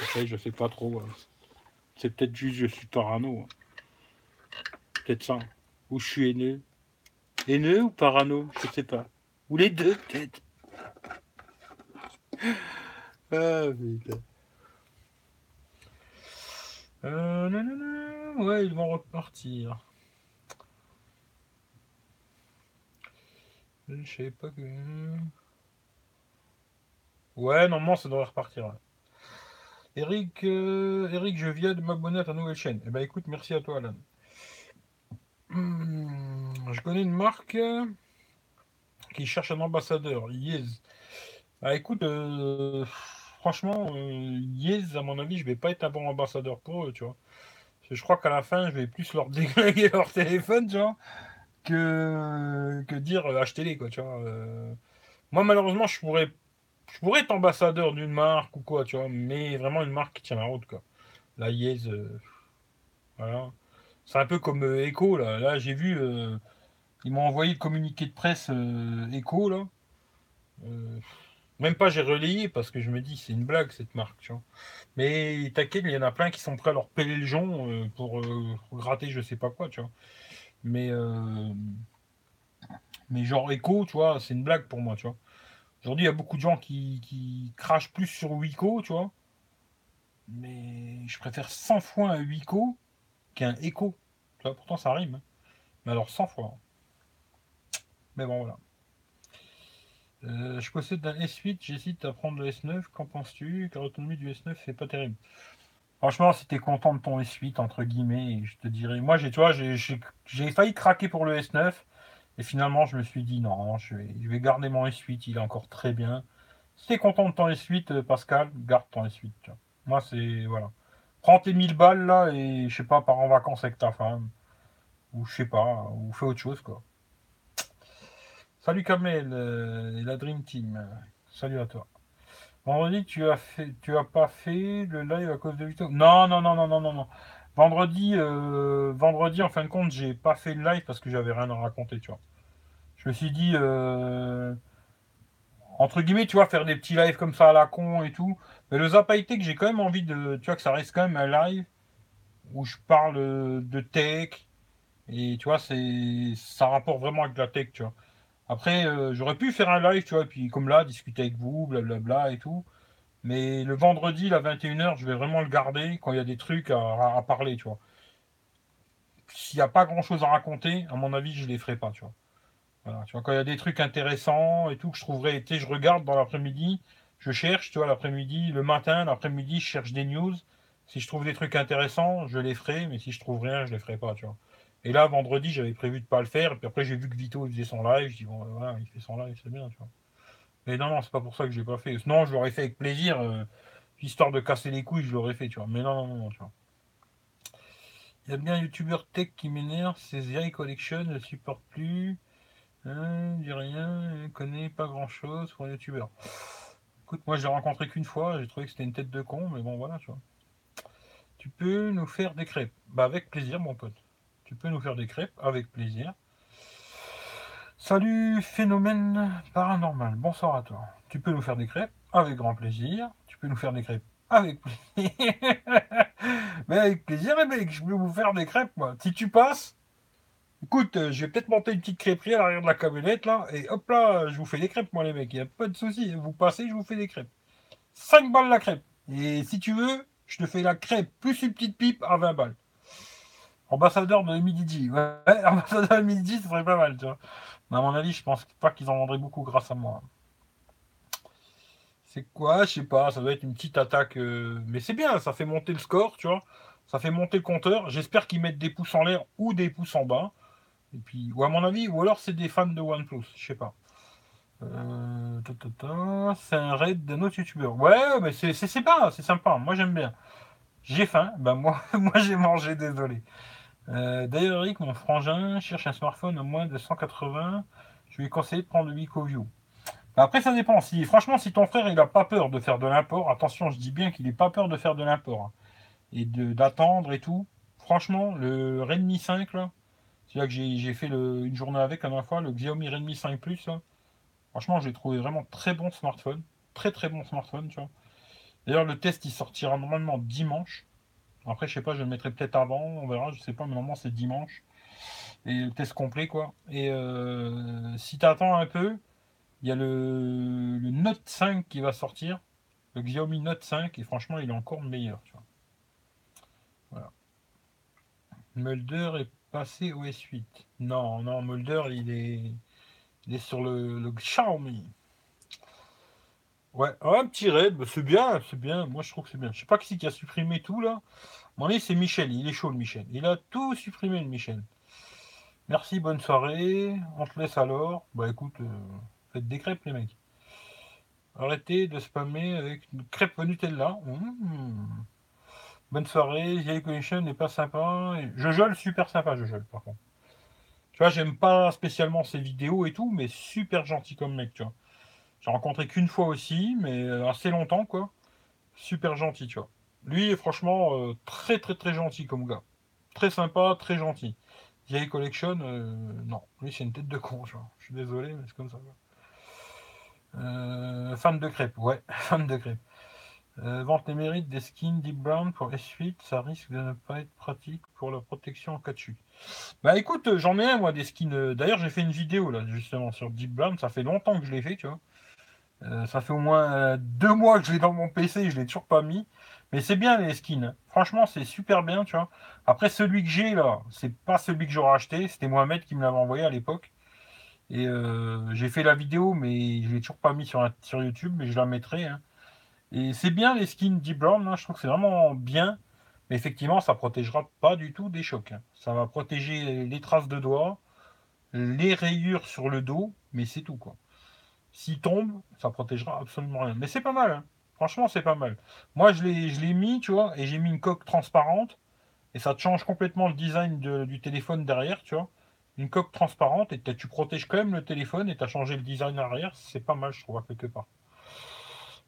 Après, je sais pas trop. Hein. C'est peut-être juste je suis parano. Hein. Peut-être ça. Ou je suis haineux. Haineux ou parano Je sais pas. Ou les deux, peut-être. Ah, putain. Euh, ouais, ils vont repartir. Je sais pas que. Ouais, normalement, ça devrait repartir. Eric, euh, Eric, je viens de m'abonner à ta nouvelle chaîne. Eh ben, écoute, merci à toi, Alan. Hmm. Je connais une marque euh, qui cherche un ambassadeur, Yes. Bah écoute, euh, franchement, euh, Yes, à mon avis, je vais pas être un bon ambassadeur pour eux, tu vois. Je crois qu'à la fin, je vais plus leur déglinguer leur téléphone, tu vois, que, que dire achetez-les, quoi, tu vois. Moi, malheureusement, je pourrais, je pourrais être ambassadeur d'une marque ou quoi, tu vois, mais vraiment une marque qui tient la route, quoi. La voilà. C'est un peu comme Echo, là. Là, j'ai vu, ils m'ont envoyé le communiqué de presse Echo, là. Même pas j'ai relayé parce que je me dis c'est une blague cette marque, tu vois. Mais t'inquiète, il y en a plein qui sont prêts à leur peler le jonc euh, pour, euh, gratter je sais pas quoi, tu vois. Mais, euh, mais genre Echo, tu vois, c'est une blague pour moi, tu vois. Aujourd'hui, il y a beaucoup de gens qui, crachent plus sur Wico, tu vois. Mais je préfère 100 fois un Wico qu'un Echo. Tu vois, pourtant ça rime. Hein. Mais alors 100 fois. Mais bon, voilà. Euh, je possède un S8, j'hésite à prendre le S9. Qu'en penses-tu? Car l'autonomie du S9, c'est pas terrible. Franchement, si tu es content de ton S8, entre guillemets, je te dirais. Moi, j'ai, tu vois, j'ai failli craquer pour le S9. Et finalement, je me suis dit, non, je vais, garder mon S8, il est encore très bien. Si tu es content de ton S8, euh, Pascal, garde ton S8. Moi, c'est. Voilà. Prends tes 1000 balles là et je sais pas, pars en vacances avec ta femme. Ou je sais pas, ou fais autre chose, quoi. Salut Kamel euh, et la Dream Team. Salut à toi. Vendredi, tu as fait, tu as pas fait le live à cause de Vito Non, non, non, non, non, non, non. Vendredi, euh, vendredi, en fin de compte, j'ai pas fait le live parce que j'avais rien à raconter, tu vois. Je me suis dit, euh, entre guillemets, tu vois, faire des petits lives comme ça à la con et tout. Mais le que j'ai quand même envie de, tu vois, que ça reste quand même un live où je parle de tech et tu vois, c'est, ça rapporte vraiment avec la tech, tu vois. Après, euh, j'aurais pu faire un live, tu vois, puis comme là, discuter avec vous, blablabla et tout. Mais le vendredi, la 21h, je vais vraiment le garder quand il y a des trucs à, parler, tu vois. S'il n'y a pas grand chose à raconter, à mon avis, je ne les ferai pas, tu vois. Voilà, tu vois, quand il y a des trucs intéressants et tout que je trouverais, tu je regarde dans l'après-midi, je cherche, tu vois, l'après-midi, le matin, l'après-midi, je cherche des news. Si je trouve des trucs intéressants, je les ferai, mais si je trouve rien, je les ferai pas, tu vois. Et là, vendredi, j'avais prévu de pas le faire. Et puis après, j'ai vu que Vito faisait son live. Je dis, bon, voilà, il fait son live, c'est bien, tu vois. Mais non, non, c'est pas pour ça que j'ai pas fait. Sinon, je l'aurais fait avec plaisir. Euh, histoire de casser les couilles, je l'aurais fait, tu vois. Mais non, non, non, tu vois. Il y a bien un youtubeur tech qui m'énerve, c'est The Collection, ne supporte plus. Hein, dit rien, ne connaît pas grand chose pour un youtubeur. Écoute, moi je l'ai rencontré qu'une fois, j'ai trouvé que c'était une tête de con, mais bon voilà, tu vois. Tu peux nous faire des crêpes Bah avec plaisir mon pote. Tu peux nous faire des crêpes avec plaisir. Salut phénomène paranormal, bonsoir à toi. Tu peux nous faire des crêpes avec grand plaisir. Tu peux nous faire des crêpes avec plaisir. Mais avec plaisir, les mecs, je peux vous faire des crêpes, moi. Si tu passes, écoute, euh, je vais peut-être monter une petite crêperie à l'arrière de la camionnette, là, et hop là, je vous fais des crêpes, moi, les mecs. Il n'y a pas de souci. Vous passez, je vous fais des crêpes. 5 balles la crêpe. Et si tu veux, je te fais la crêpe plus une petite pipe à 20 balles. Ambassadeur de Midi Ouais, ambassadeur de Midi, ce serait pas mal, tu vois. Mais à mon avis, je pense pas qu'ils en vendraient beaucoup grâce à moi. C'est quoi? Je sais pas, ça doit être une petite attaque. Euh, mais c'est bien, ça fait monter le score, tu vois. Ça fait monter le compteur. J'espère qu'ils mettent des pouces en l'air ou des pouces en bas. Et puis, ou à mon avis, ou alors c'est des fans de OnePlus, je sais pas. Euh, c'est un raid d'un autre youtubeur. Ouais, mais c'est sympa, c'est sympa. Moi j'aime bien. J'ai faim, ben moi, moi j'ai mangé, désolé. Euh, d'ailleurs, Eric, mon frangin, cherche un smartphone à moins de 180. Je lui conseille de prendre le View. Bah, après, ça dépend. Si, franchement, si ton frère il n'a pas peur de faire de l'import, attention, je dis bien qu'il n'est pas peur de faire de l'import hein, et d'attendre et tout. Franchement, le Redmi 5, là, c'est là que j'ai fait une journée avec la dernière fois, le Xiaomi Redmi 5 Plus, franchement, j'ai trouvé vraiment très bon smartphone. Très très bon smartphone, tu vois. D'ailleurs, le test il sortira normalement dimanche. Après, je sais pas, je le mettrai peut-être avant, on verra, je sais pas, mais normalement c'est dimanche. Et le test complet, quoi. Et euh, si tu attends un peu, il y a le, Note 5 qui va sortir, le Xiaomi Note 5, et franchement, il est encore meilleur. Voilà. Mulder est passé au S8. Non, non, Mulder, il est, il est sur le Xiaomi. Ouais, un petit raid, bah, c'est bien, c'est bien. Moi, je trouve que c'est bien. Je sais pas qui qui a supprimé tout là. Mon c'est Michel. Il est chaud le Michel. Il a tout supprimé le Michel. Merci, bonne soirée. On te laisse alors. Bah écoute, euh, faites des crêpes les mecs. Arrêtez de spammer avec une crêpe Nutella. Mmh. Bonne soirée. The Connection n'est pas sympa. Je super sympa, je par contre. Tu vois, j'aime pas spécialement ses vidéos et tout, mais super gentil comme mec, tu vois. J'ai rencontré qu'une fois aussi, mais euh, assez longtemps, quoi. Super gentil, tu vois. Lui est franchement euh, très très très gentil comme gars. Très sympa, très gentil. Vieille Collection, euh, non. Lui, c'est une tête de con, tu vois. Je suis désolé, mais c'est comme ça. fan de crêpes, ouais, fan de crêpes. vente les mérites des skins Deep Brown pour S8, ça risque de ne pas être pratique pour la protection en cas de chute. Bah écoute, j'en ai un moi des skins. D'ailleurs, j'ai fait une vidéo là justement sur Deep Brown, ça fait longtemps que je l'ai fait, tu vois. Euh, ça fait au moins euh, deux mois que je l'ai dans mon PC, je l'ai toujours pas mis. Mais c'est bien les skins. Franchement, c'est super bien, tu vois. Après, celui que j'ai là, c'est pas celui que j'aurais acheté. C'était Mohamed qui me l'avait envoyé à l'époque. Et euh, j'ai fait la vidéo, mais je l'ai toujours pas mis sur, sur YouTube, mais je la mettrai. Hein. Et c'est bien les skins Deep Brown, hein. je trouve que c'est vraiment bien. Mais effectivement, ça protégera pas du tout des chocs. Hein. Ça va protéger les traces de doigts, les rayures sur le dos, mais c'est tout quoi. S'il tombe, ça protégera absolument rien. Mais c'est pas mal. Hein. Franchement, c'est pas mal. Moi, je l'ai mis, tu vois, et j'ai mis une coque transparente. Et ça change complètement le design du téléphone derrière, tu vois. Une coque transparente, et tu protèges quand même le téléphone, et tu as changé le design arrière. C'est pas mal, je trouve, quelque part.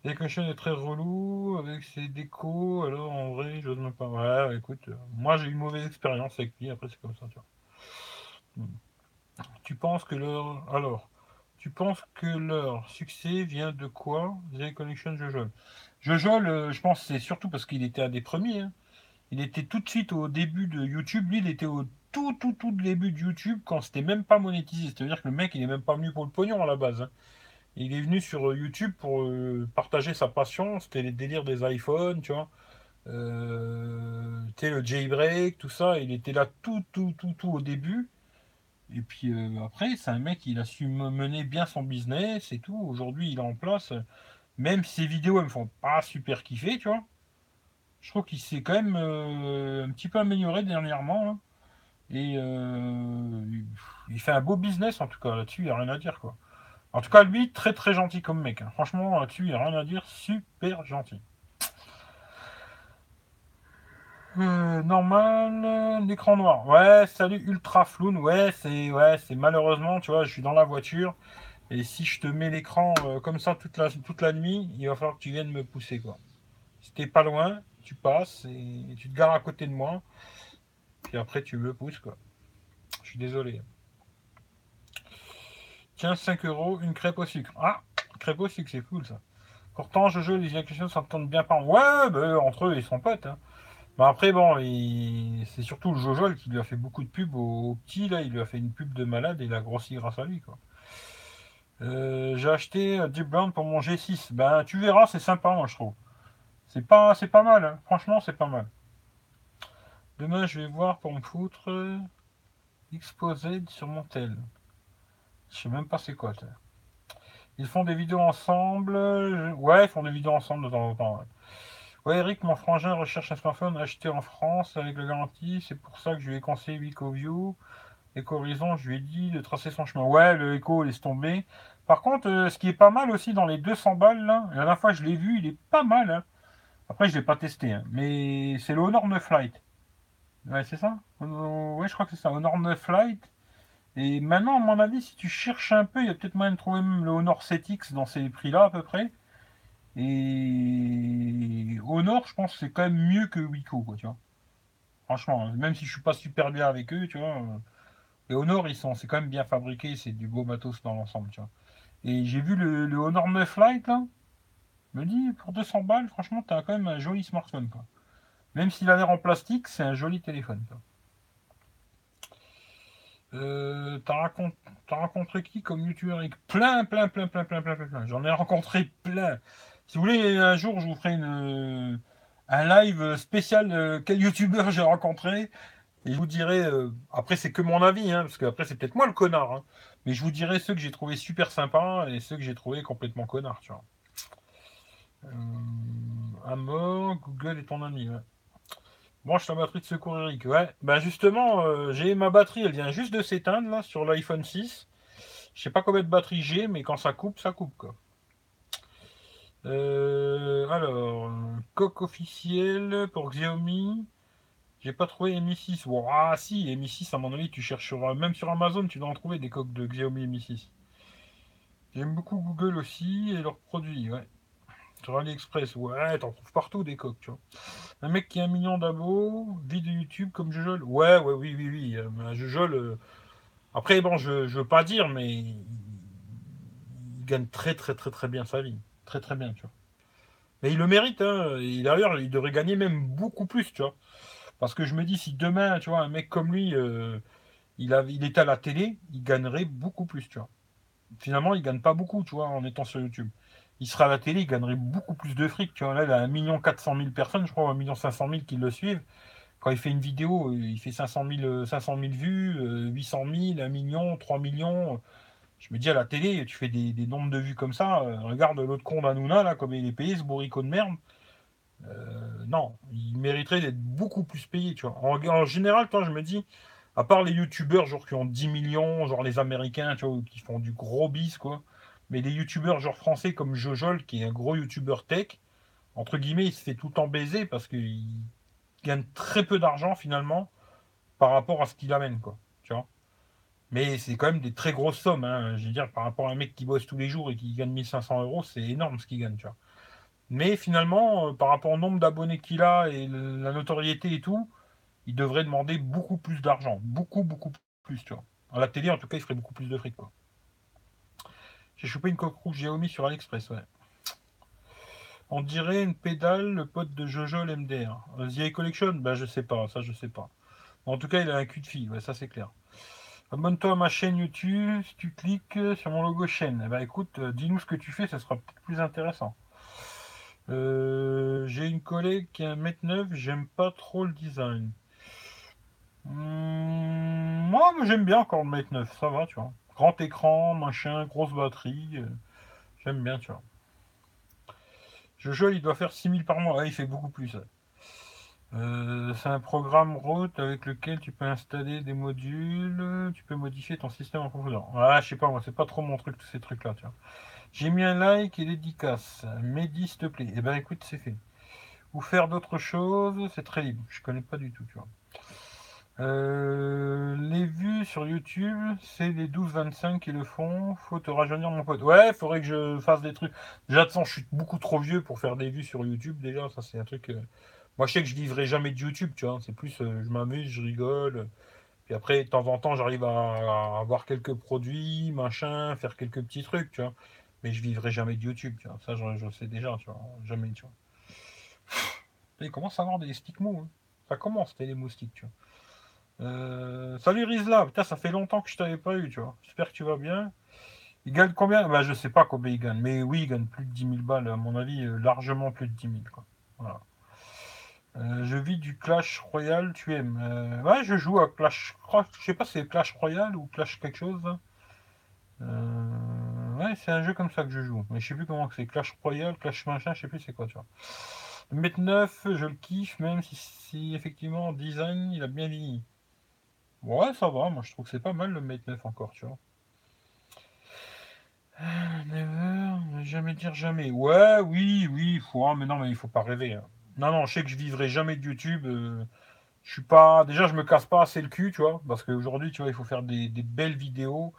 L'équation est très relou avec ses décos. Alors, en vrai, je même pas. Ouais, écoute, euh, moi, j'ai eu une mauvaise expérience avec lui. Après, c'est comme ça, tu vois. Hmm. Tu penses que leur. Alors. Tu penses que leur succès vient de quoi The Connection Jojol Jojol, euh, je pense c'est surtout parce qu'il était un des premiers. Hein. Il était tout de suite au début de YouTube. Lui, il était au tout, tout, tout début de YouTube quand c'était même pas monétisé. C'est-à-dire que le mec, il est même pas venu pour le pognon à la base. Hein. Il est venu sur euh, YouTube pour euh, partager sa passion. C'était les délires des iPhones, tu vois. Euh, le jailbreak, tout ça. Il était là tout, tout, tout, tout au début. Et puis euh, après, c'est un mec, il a su mener bien son business et tout. Aujourd'hui, il est en place. Même ses vidéos, elles me font pas super kiffer, tu vois. Je trouve qu'il s'est quand même euh, un petit peu amélioré dernièrement. Hein. Et euh, il fait un beau business, en tout cas, là-dessus, il n'y a rien à dire, quoi. En tout cas, lui, très très gentil comme mec. Hein. Franchement, là-dessus, il n'y a rien à dire. Super gentil. Euh, normal, l'écran noir. Ouais, salut Ultra Floon. Ouais, c'est ouais, c'est malheureusement, tu vois, je suis dans la voiture et si je te mets l'écran euh, comme ça toute la nuit, il va falloir que tu viennes me pousser quoi. Si t'es pas loin, tu passes et tu te gares à côté de moi. Puis après tu me pousses quoi. Je suis désolé. Tiens, 5 euros, une crêpe au sucre. Ah, crêpe au sucre, c'est cool ça. Pourtant, je joue les actions s'entendent bien pas. Ouais, bah, entre eux, ils sont potes. Hein. Bah, après, bon, c'est surtout le Jojol qui lui a fait beaucoup de pubs au, petit, là, il lui a fait une pub de malade et il a grossi grâce à lui, quoi. Euh, j'ai acheté Deep Brown pour mon G6. Ben, tu verras, c'est sympa, moi, je trouve. C'est pas, c'est pas mal, hein. franchement, c'est pas mal. Demain, je vais voir pour me foutre exposé sur mon tel. Je sais même pas c'est quoi, Ils font des vidéos ensemble. Ouais, ils font des vidéos ensemble de temps en temps. Eric, mon frangin recherche un smartphone acheté en France avec la garantie. C'est pour ça que je lui ai conseillé EcoView. EcoHorizon, je lui ai dit de tracer son chemin. Ouais, le Eco laisse tomber. Par contre, euh, ce qui est pas mal aussi dans les 200 balles, là, la dernière fois je l'ai vu, il est pas mal. Hein. Après, je l'ai pas testé, hein. mais c'est le Honor 9 Lite. Ouais, c'est ça? Ouais, je crois que c'est ça, Honor 9 Lite. Et maintenant, à mon avis, si tu cherches un peu, il y a peut-être moyen de trouver même le Honor 7X dans ces prix-là à peu près. Et Honor, je pense c'est quand même mieux que Wiko, quoi, tu vois. Franchement, hein, même si je suis pas super bien avec eux, tu vois. Les Honor, ils sont, c'est quand même bien fabriqué, c'est du beau matos dans l'ensemble, tu vois. Et j'ai vu le, Honor 9 Lite, là. Me dit, pour 200 balles, franchement, t'as quand même un joli smartphone, quoi. Même s'il a l'air en plastique, c'est un joli téléphone, quoi. Euh, t'as, rencontré qui comme youtubeur avec plein, plein, plein, plein, plein, plein, plein, plein? J'en ai rencontré plein. Si vous voulez, un jour, je vous ferai une, un live spécial de quel youtubeur j'ai rencontré. Et je vous dirai, euh, après c'est que mon avis, hein, parce qu'après c'est peut-être moi le connard, hein. mais je vous dirai ceux que j'ai trouvé super sympas et ceux que j'ai trouvé complètement connards, tu vois. Euh, Google est ton ami. Branche la batterie de secours Eric. Ouais, ben justement, euh, j'ai ma batterie, elle vient juste de s'éteindre sur l'iPhone 6. Je sais pas combien de batterie j'ai, mais quand ça coupe, ça coupe quoi. Euh, alors, coque officielle pour Xiaomi. J'ai pas trouvé Mi 6. ah si, Mi 6 à mon avis, tu cherches même sur Amazon, tu dois en trouver des coques de Xiaomi Mi 6. J'aime beaucoup Google aussi et leurs produits, ouais. Sur AliExpress, ouais, t'en trouves partout des coques, tu vois. Un mec qui a un million d'abos, vit de YouTube comme Jujol. Ouais, ouais, oui, oui, oui. Euh, Jujol. Euh, après, bon, je, je veux pas dire, mais il gagne très, très, très, très bien sa vie. Très, très bien, tu vois. Mais il le mérite, hein. d'ailleurs, il devrait gagner même beaucoup plus, tu vois. Parce que je me dis, si demain, tu vois, un mec comme lui, euh, il, a, il était à la télé, il gagnerait beaucoup plus, tu vois. Finalement, il gagne pas beaucoup, tu vois, en étant sur YouTube il sera à la télé, il gagnerait beaucoup plus de fric. Tu vois, là, il a 1 400 000 personnes, je crois, 1 500 000 qui le suivent. Quand il fait une vidéo, euh, il fait 500 000, 500 000 vues, 800 000, 1 million, 3 millions. Je me dis à la télé, tu fais des, nombres de vues comme ça. Euh, regarde l'autre con d'Anouna, là, comme il est payé, ce bourricot de merde. Euh, non, il mériterait d'être beaucoup plus payé, tu vois. En, général, toi, je me dis, à part les youtubeurs, genre qui ont 10 millions, genre les américains, tu vois, qui font du gros bis, quoi. Mais les youtubeurs genre français comme Jojol, qui est un gros youtubeur tech, entre guillemets, il se fait tout le temps baiser parce qu'il gagne très peu d'argent finalement par rapport à ce qu'il amène, quoi. Tu vois Mais c'est quand même des très grosses sommes. Hein. Je veux dire, par rapport à un mec qui bosse tous les jours et qui gagne 1500 euros, c'est énorme ce qu'il gagne, tu vois. Mais finalement, euh, par rapport au nombre d'abonnés qu'il a et la notoriété et tout, il devrait demander beaucoup plus d'argent. Beaucoup, beaucoup plus, tu vois. À la télé, en tout cas, il ferait beaucoup plus de fric, quoi. J'ai chopé une coque rouge Xiaomi sur AliExpress, ouais. On dirait une pédale, le pote de Jojo l'MDR. The Collection? Ben je sais pas, ça je sais pas. En tout cas, il a un cul de fille, ouais, ça c'est clair. Abonne-toi à ma chaîne YouTube, si tu cliques sur mon logo chaîne. Eh ben écoute, euh, dis-nous ce que tu fais, ça sera peut-être plus intéressant. Euh, j'ai une collègue qui a un mètre neuf, j'aime pas trop le design. Hmm, moi, j'aime bien encore le mètre neuf, ça va, tu vois. Grand écran, machin, grosse batterie. Euh, j'aime bien, tu vois. Jojo, il doit faire 6000 par mois. il fait beaucoup plus. Euh, c'est un programme route avec lequel tu peux installer des modules, tu peux modifier ton système en profondeur. Ah, je sais pas, moi, c'est pas trop mon truc, tous ces trucs-là, tu vois. J'ai mis un like et dédicace. Mehdi, s'il te plaît. Eh ben, écoute, c'est fait. Ou faire d'autres choses, c'est très libre. Je connais pas du tout, tu vois. Euh, les vues sur YouTube, c'est les 12-25 qui le font. Faut te rajeunir, mon pote. Ouais, faudrait que je fasse des trucs. Déjà, de je suis beaucoup trop vieux pour faire des vues sur YouTube. Déjà, ça, c'est un truc. Euh, moi, je sais que je vivrai jamais de YouTube, tu vois. C'est plus, euh, je m'amuse, je rigole. Puis après, de temps en temps, j'arrive à, avoir quelques produits, machin, faire quelques petits trucs, tu vois. Mais je vivrai jamais de YouTube, tu vois. Ça, je, sais déjà, tu vois. Jamais, tu vois. Il commence à avoir des stigmas. Hein. Ça commence, c'était les moustiques, tu vois. Euh, salut Rizla, putain, ça fait longtemps que je t'avais pas eu, tu vois. J'espère que tu vas bien. Il gagne combien? Bah, je sais pas combien il gagne, mais oui, il gagne plus de 10 000 balles, à mon avis, euh, largement plus de 10 000, quoi. Voilà. Euh, je vis du Clash Royale, tu aimes Ouais, je joue à Clash. Je sais pas si c'est Clash Royale ou Clash quelque chose. ouais, c'est un jeu comme ça que je joue. Mais je sais plus comment c'est. Clash Royale, Clash machin, je sais plus c'est quoi, tu vois. Le Mate 9, je le kiffe, même si, effectivement, design, il a bien vieilli. Ouais, ça va, moi je trouve que c'est pas mal le Mate 9 encore, tu vois. Ah, never, jamais dire jamais. Ouais, oui, oui, faut, hein, mais non, mais il faut pas rêver. Hein. Non, non, je sais que je vivrai jamais de YouTube. Euh, je suis pas. Déjà, je me casse pas assez le cul, tu vois, parce qu'aujourd'hui, tu vois, il faut faire des, belles vidéos.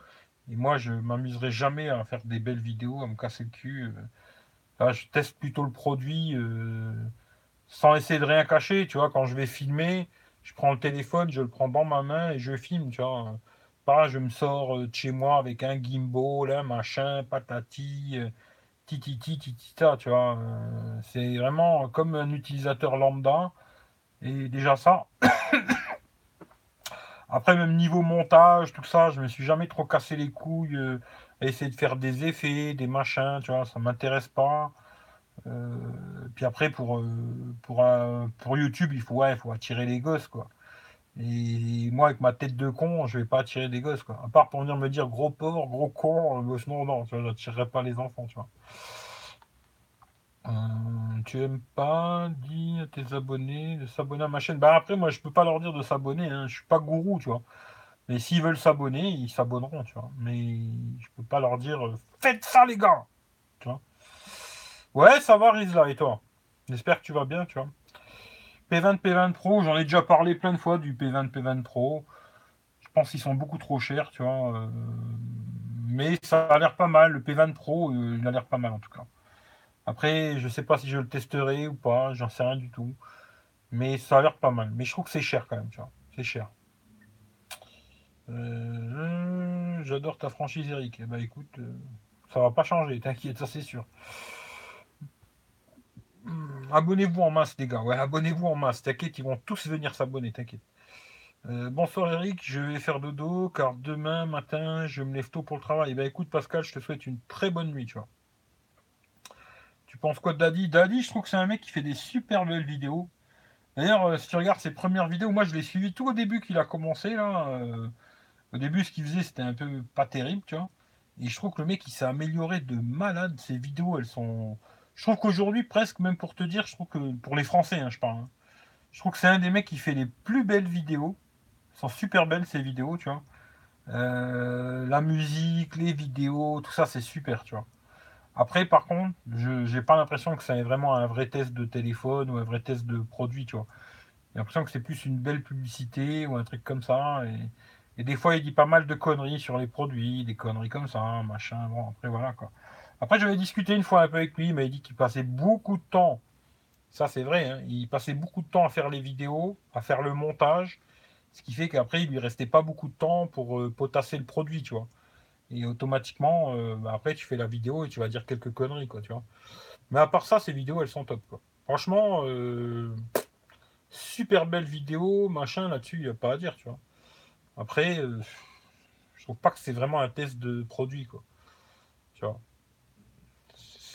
Et moi, je m'amuserai jamais à faire des belles vidéos, à me casser le cul. Euh. je teste plutôt le produit euh, sans essayer de rien cacher, tu vois, quand je vais filmer je prends le téléphone, je le prends dans ma main et je filme, tu vois. Pas, je me sors de chez moi avec un gimbal, là, machin, patati, tititi, titita, tu vois. Euh, c'est vraiment comme un utilisateur lambda. Et déjà ça. Après, même niveau montage, tout ça, je me suis jamais trop cassé les couilles à essayer de faire des effets, des machins, tu vois, ça m'intéresse pas. Euh, puis après, pour, euh, pour, euh, pour YouTube, il faut, ouais, faut attirer les gosses, quoi. Et moi, avec ma tête de con, je vais pas attirer des gosses, quoi. À part pour venir me dire gros porc, gros con, non, non, tu vois, j'attirerai pas les enfants, tu vois. tu aimes pas, dis à tes abonnés de s'abonner à ma chaîne. Bah après, moi, je peux pas leur dire de s'abonner. Hein. Je suis pas gourou, tu vois. Mais s'ils veulent s'abonner, ils s'abonneront, tu vois. Mais je peux pas leur dire euh, faites ça, les gars. Tu vois. Ouais, ça va, Rizla, et toi? J'espère que tu vas bien, tu vois. P20, P20 Pro, j'en ai déjà parlé plein de fois du P20, P20 Pro. Je pense qu'ils sont beaucoup trop chers, tu vois. Euh, mais ça a l'air pas mal. Le P20 Pro, euh, il a l'air pas mal en tout cas. Après, je sais pas si je le testerai ou pas, j'en sais rien du tout. Mais ça a l'air pas mal. Mais je trouve que c'est cher quand même, tu vois. C'est cher. Euh, j'adore ta franchise, Eric. Eh ben écoute, ça va pas changer, t'inquiète, ça c'est sûr. Hmm, abonnez-vous en masse, les gars. Ouais, abonnez-vous en masse. T'inquiète, ils vont tous venir s'abonner, t'inquiète. Euh, bonsoir Eric, je vais faire dodo car demain matin je me lève tôt pour le travail. Eh ben écoute Pascal, je te souhaite une très bonne nuit, tu vois. Tu penses quoi de Daddy Daddy, je trouve que c'est un mec qui fait des super belles vidéos. D'ailleurs, si tu regardes ses premières vidéos, moi je l'ai suivi tout au début qu'il a commencé là. Au début, ce qu'il faisait, c'était un peu pas terrible, tu vois. Et je trouve que le mec, il s'est amélioré de malade. Ses vidéos, elles sont. Je trouve qu'aujourd'hui, presque, même pour te dire, je trouve que pour les Français, hein, je parle. Hein, je trouve que c'est un des mecs qui fait les plus belles vidéos. Elles sont super belles, ces vidéos, tu vois. Euh, la musique, les vidéos, tout ça, c'est super, tu vois. Après, par contre, je n'ai pas l'impression que ça ait vraiment un vrai test de téléphone ou un vrai test de produit, tu vois. J'ai l'impression que c'est plus une belle publicité ou un truc comme ça. Et, et des fois, il dit pas mal de conneries sur les produits, des conneries comme ça, machin. Bon, après, voilà quoi. Après, j'avais discuté une fois un peu avec lui, il dit qu'il passait beaucoup de temps. Ça, c'est vrai, hein, il passait beaucoup de temps à faire les vidéos, à faire le montage. Ce qui fait qu'après, il lui restait pas beaucoup de temps pour euh, potasser le produit, tu vois. Et automatiquement, euh, bah, après, tu fais la vidéo et tu vas dire quelques conneries, quoi, tu vois. Mais à part ça, ces vidéos, elles sont top, quoi. Franchement, euh, super belle vidéo, machin, là-dessus, il n'y a pas à dire, tu vois. Après, je trouve pas que c'est vraiment un test de produit, quoi. Tu vois.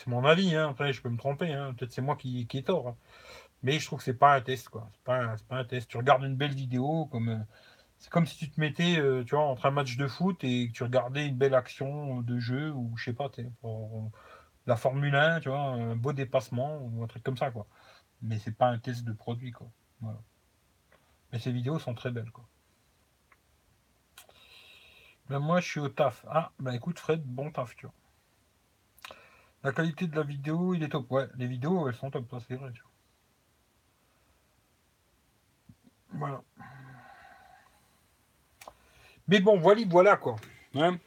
C'est mon avis, hein. Je peux me tromper, hein. Peut-être c'est moi qui, qui ai tort. Hein. Mais je trouve que c'est pas un test, quoi. C'est pas, pas, un test. Tu regardes une belle vidéo, comme. Euh, c'est comme si tu te mettais, euh, tu vois, entre un match de foot et que tu regardais une belle action de jeu ou je sais pas, pour la Formule 1, tu vois, un beau dépassement ou un truc comme ça, quoi. Mais c'est pas un test de produit, quoi. Mais ces vidéos sont très belles, quoi. Ben moi, je suis au taf. Ah, bah écoute, Fred, bon taf, tu vois. La qualité de la vidéo, il est top. Ouais, les vidéos, elles sont top, ça c'est vrai. Voilà. Mais bon, voilà, voilà quoi. Hein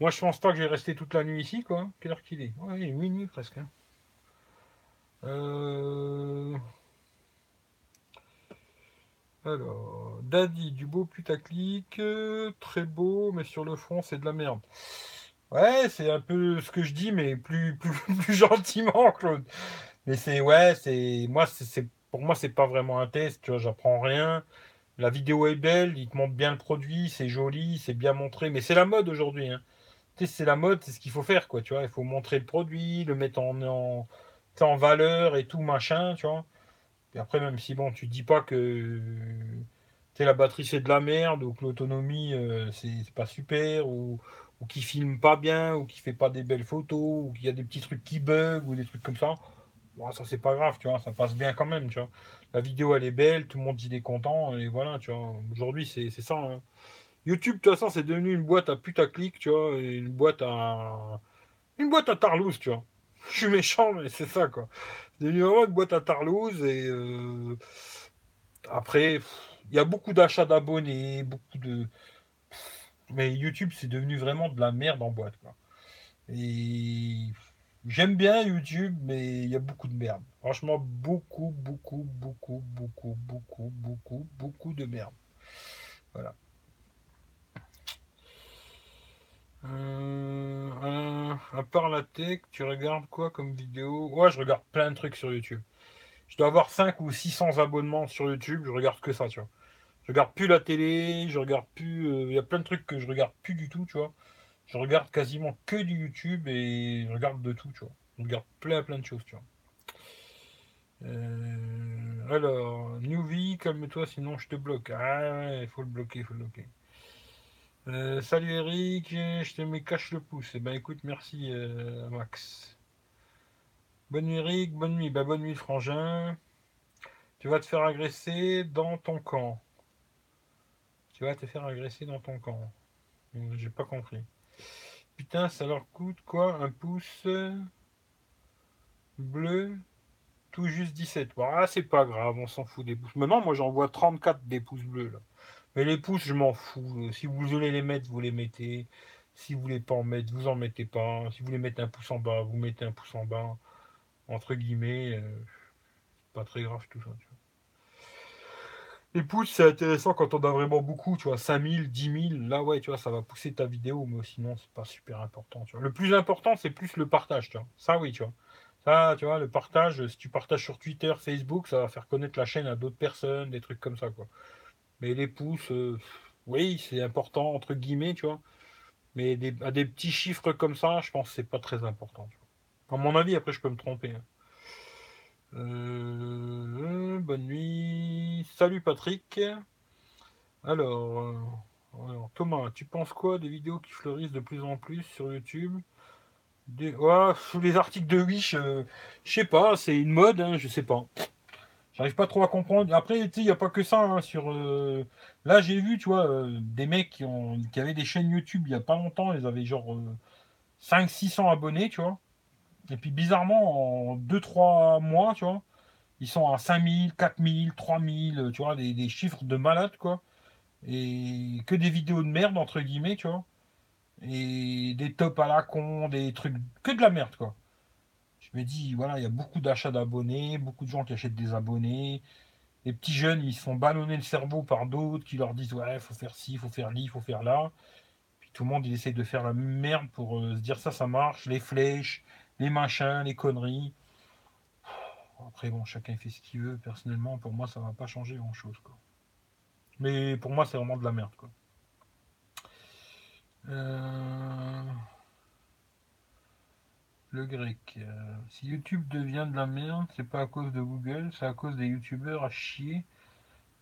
moi, je pense pas que je vais rester toute la nuit ici, quoi. Quelle heure qu'il est Ouais, il est minuit presque. Hein. Euh... Alors, Daddy, du beau putaclic, euh, très beau, mais sur le fond, c'est de la merde. Ouais, c'est un peu ce que je dis, mais plus, plus, gentiment, Claude. Mais c'est, ouais, c'est, moi, c'est, pour moi, c'est pas vraiment un test, tu vois, j'apprends rien. La vidéo est belle, il te montre bien le produit, c'est joli, c'est bien montré, mais c'est la mode aujourd'hui, hein. C'est la mode, c'est ce qu'il faut faire, quoi, tu vois. Il faut montrer le produit, le mettre en, valeur et tout, machin, tu vois après, même si bon, tu dis pas que la batterie c'est de la merde, ou que l'autonomie euh, c'est pas super, ou, ou qui filme pas bien, ou qui fait pas des belles photos, ou qu'il y a des petits trucs qui bug, ou des trucs comme ça. Bon, ça c'est pas grave, tu vois, ça passe bien quand même, tu vois. La vidéo elle est belle, tout le monde dit est content, et voilà, tu vois. Aujourd'hui c'est ça. Hein. YouTube, de toute façon, c'est devenu une boîte à putaclic, tu vois, une boîte à. Une boîte à Tarlouse, tu vois. Je suis méchant, mais c'est ça, quoi. C'est devenu vraiment une boîte à Tarlouse. Et euh, après, il y a beaucoup d'achats d'abonnés, beaucoup de. Mais YouTube, c'est devenu vraiment de la merde en boîte, quoi. Et j'aime bien YouTube, mais il y a beaucoup de merde. Franchement, beaucoup, beaucoup, beaucoup, beaucoup, beaucoup, beaucoup, beaucoup de merde. Voilà. Euh, à part la tech, tu regardes quoi comme vidéo? Ouais, je regarde plein de trucs sur YouTube. Je dois avoir 5 ou 600 abonnements sur YouTube, je regarde que ça, tu vois. Je regarde plus la télé, je regarde plus. Euh, il y a plein de trucs que je regarde plus du tout, tu vois. Je regarde quasiment que du YouTube et je regarde de tout, tu vois. Je regarde plein, plein de choses, tu vois. Euh, alors, Newbie, calme-toi, sinon je te bloque. Ah il faut le bloquer, faut le bloquer. Euh, salut Eric, je te mets cache le pouce. Eh ben écoute, merci euh, Max. Bonne nuit Eric, bonne nuit. Bah, bonne nuit Frangin. Tu vas te faire agresser dans ton camp. Tu vas te faire agresser dans ton camp. J'ai pas compris. Putain, ça leur coûte quoi? Un pouce bleu tout juste 17. Voilà, c'est pas grave, on s'en fout des pouces. Maintenant, moi j'en vois 34 des pouces bleus. Mais les pouces, je m'en fous. Si vous voulez les mettre, vous les mettez. Si vous voulez pas en mettre, vous en mettez pas. Si vous voulez mettre un pouce en bas, vous mettez un pouce en bas. Entre guillemets, euh, pas très grave tout ça. Les pouces, c'est intéressant quand on a vraiment beaucoup, tu vois, 5000, 10 000, là ouais, tu vois, ça va pousser ta vidéo, mais sinon, c'est pas super important. Le plus important, c'est plus le partage, tu vois. Ça, oui, tu vois. Ça, tu vois, le partage, si tu partages sur Twitter, Facebook, ça va faire connaître la chaîne à d'autres personnes, des trucs comme ça, quoi. Mais les pouces, euh, oui, c'est important, entre guillemets, tu vois. Mais à des petits chiffres comme ça, je pense que c'est pas très important, tu vois. À mon avis, après, je peux me tromper. Hein. Euh, bonne nuit. Salut Patrick. Alors, euh, alors, Thomas, tu penses quoi des vidéos qui fleurissent de plus en plus sur YouTube? Des... Sous les articles de Wish, euh, je sais pas, c'est une mode, hein, je sais pas. J'arrive pas trop à comprendre. Après, il n'y a pas que ça. Hein, sur, Là, j'ai vu, tu vois, des mecs qui, ont... qui avaient des chaînes YouTube il y a pas longtemps, ils avaient genre 500-600 abonnés, tu vois. Et puis bizarrement, en 2-3 mois, tu vois, ils sont à 5000, 4000, 3000, tu vois, des, chiffres de malades, quoi. Et que des vidéos de merde, entre guillemets, tu vois. Et des tops à la con, des trucs, que de la merde, quoi. Je me dis, voilà, il y a beaucoup d'achats d'abonnés, beaucoup de gens qui achètent des abonnés. Les petits jeunes, ils se font ballonner le cerveau par d'autres qui leur disent, ouais, faut faire ci, faut faire li, il faut faire là. Puis tout le monde, il essaye de faire la merde pour euh, se dire ça, ça marche, les flèches, les machins, les conneries. Après, bon, chacun fait ce qu'il veut. Personnellement, pour moi, ça va pas changer grand-chose. Mais pour moi, c'est vraiment de la merde. Euh, le grec. Euh, si YouTube devient de la merde, c'est pas à cause de Google, c'est à cause des youtubeurs à chier.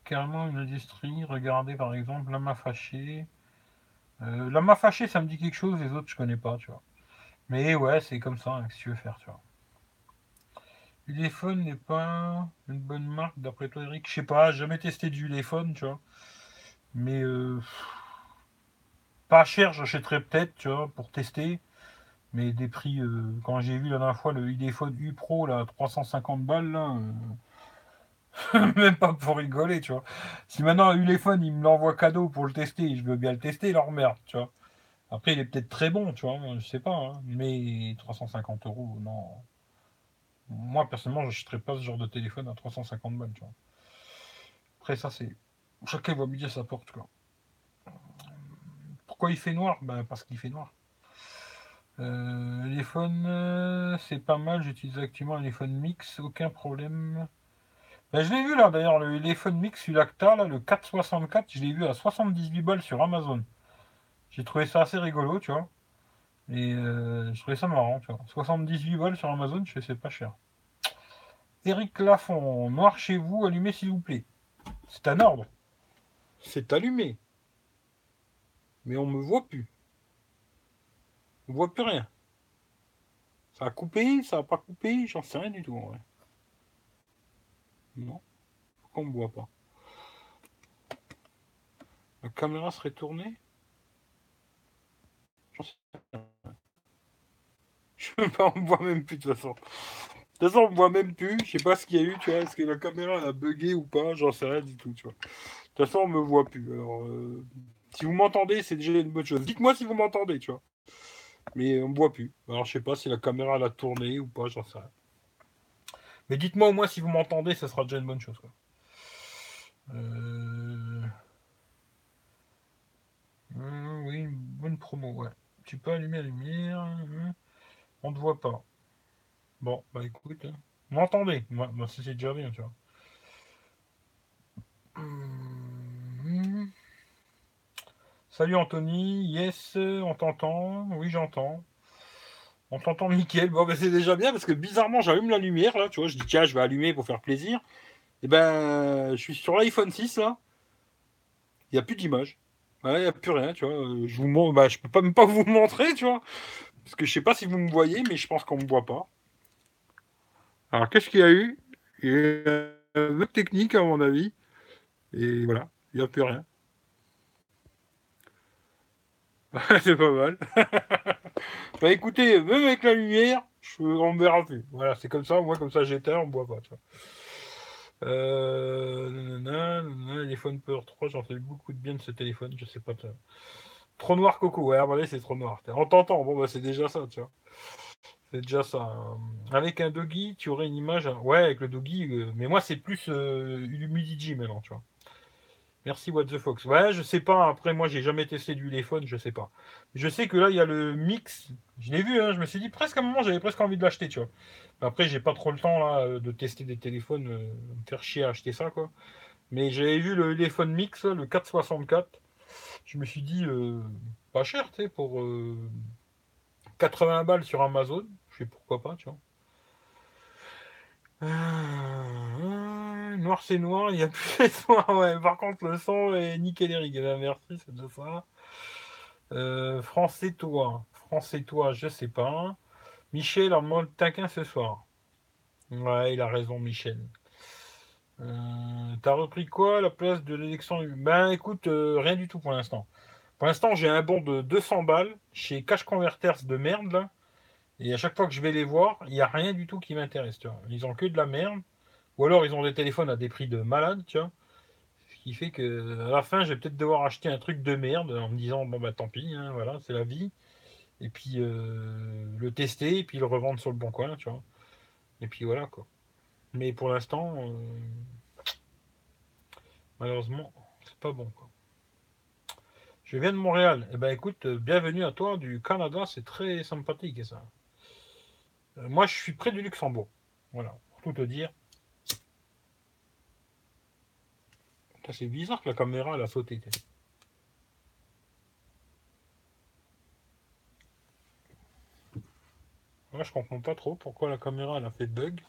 Carrément une industrie. Regardez par exemple Lama Fâché. Euh, Lama Fâché, ça me dit quelque chose, les autres, je connais pas, tu vois. Mais ouais, c'est comme ça, hein, que tu veux faire, tu vois. Téléphone n'est pas une bonne marque d'après toi, Eric. Je sais pas, jamais testé du téléphone, tu vois. Mais euh, pas cher, j'achèterais peut-être, tu vois, pour tester. Mais des prix, euh, quand j'ai vu la dernière fois le iPhone U Pro, là, 350 balles, là, euh, même pas pour rigoler, tu vois. Si maintenant un téléphone, il me l'envoie cadeau pour le tester, je veux bien le tester, leur merde, tu vois. Après, il est peut-être très bon, tu vois, je sais pas, hein. mais 350 euros, non. Moi, personnellement, je n'achèterais pas ce genre de téléphone à 350 balles, tu vois. Après, ça, c'est. Chacun va midi à sa porte, quoi. Pourquoi il fait noir? Ben, Parce qu'il fait noir. Euh, téléphone, euh, c'est pas mal. J'utilise actuellement un téléphone mix, aucun problème. Ben, je l'ai vu là d'ailleurs, le téléphone mix Ulacta, là, le 464, je l'ai vu à 78 balles sur Amazon. J'ai trouvé ça assez rigolo, tu vois. Et euh, je trouvais ça marrant, tu vois. 78 balles sur Amazon, je sais, pas cher. Eric Lafont, noir chez vous, allumé s'il vous plaît. C'est un ordre. C'est allumé. Mais on me voit plus. On voit plus rien. Ça a coupé, ça a pas coupé, j'en sais rien du tout. Non. Pourquoi on me voit pas? La caméra serait tournée? Je on me voit même plus de toute façon. De toute façon, on me voit même plus. Je sais pas ce qu'il y a eu, tu vois. Est-ce que la caméra a bugué ou pas? J'en sais rien du tout, tu vois. De toute façon, on me voit plus. Alors, euh, si vous m'entendez, c'est déjà une bonne chose. Dites-moi si vous m'entendez, tu vois. Mais on me voit plus. Alors, je sais pas si la caméra l'a tourné ou pas, j'en sais rien. Mais dites-moi au moins si vous m'entendez, ça sera déjà une bonne chose. Euh... euh oui, une bonne promo, ouais. Tu peux allumer la lumière. Hein. On ne te voit pas. Bon, bah écoute. Hein. Vous m'entendez? Moi, c'est déjà bien, tu vois. Hum. Salut Anthony, yes, on t'entend. Oui, j'entends. On t'entend nickel. Bon, bah, c'est déjà bien parce que bizarrement, j'allume la lumière là, tu vois. Je dis, tiens, je vais allumer pour faire plaisir. Et eh ben, je suis sur l'iPhone 6 là. Il n'y a plus d'image. Il n'y a plus rien, tu vois. Euh, je vous bah, je peux pas même pas vous montrer, tu vois. Parce que je sais pas si vous me voyez, mais je pense qu'on me voit pas. Alors, qu'est-ce qu'il y a eu? Il y a eu un bug technique, à mon avis. Et voilà, il n'y a plus rien. c'est pas mal. bah écoutez, même avec la lumière, je, on me verra plus. Voilà, c'est comme ça, moi comme ça j'éteins, on boit pas. Tu vois. Euh, téléphone Peur 3, j'en fais beaucoup de bien de ce téléphone, je sais pas. Trop noir Coco, ouais, c'est trop noir. On t'entend, bon bah c'est déjà ça, tu vois. C'est déjà ça. Avec un doggy, tu aurais une image. Ouais, avec le doggy, euh, mais moi c'est plus euh, Humidity maintenant, tu vois. Merci What the Fox. Ouais, je sais pas. Après, moi, j'ai jamais testé du téléphone, je sais pas. Je sais que là, il y a le mix. Je l'ai vu, hein, je me suis dit presque un moment, j'avais presque envie de l'acheter, tu vois. Après, j'ai pas trop le temps là de tester des téléphones, euh, me faire chier à acheter ça, quoi. Mais j'avais vu le téléphone mix, le 464. Je me suis dit, euh, pas cher, tu sais, pour 80 euh, balles sur Amazon. Je sais pourquoi pas, tu vois. Noir c'est noir, il n'y a plus. Ouais. Par contre, le son est nickel. Eh ben, merci, c'est de ça. Euh, français toi. Français toi, je sais pas. Michel en mode taquin ce soir. Ouais, il a raison, Michel. Euh, t'as repris quoi la place de l'élection Ben écoute, euh, rien du tout pour l'instant. Pour l'instant, j'ai un bon de 200 balles chez Cash Converters de merde. Et à chaque fois que je vais les voir, il n'y a rien du tout qui m'intéresse. Ils ont que de la merde. Ou alors ils ont des téléphones à des prix de malade, tu vois. Ce qui fait que à la fin, je vais peut-être devoir acheter un truc de merde en me disant bon bah tant pis, hein, voilà, c'est la vie. Et puis euh, le tester et puis le revendre sur le bon coin, tu vois. Et puis voilà quoi. Mais pour l'instant, euh, malheureusement, c'est pas bon quoi. Je viens de Montréal. Eh ben écoute, euh, bienvenue à toi du Canada, c'est très sympathique ça. moi je suis près du Luxembourg. Voilà, pour tout te dire. C'est bizarre que la caméra elle a sauté. Moi, je comprends pas trop pourquoi la caméra elle a fait bug.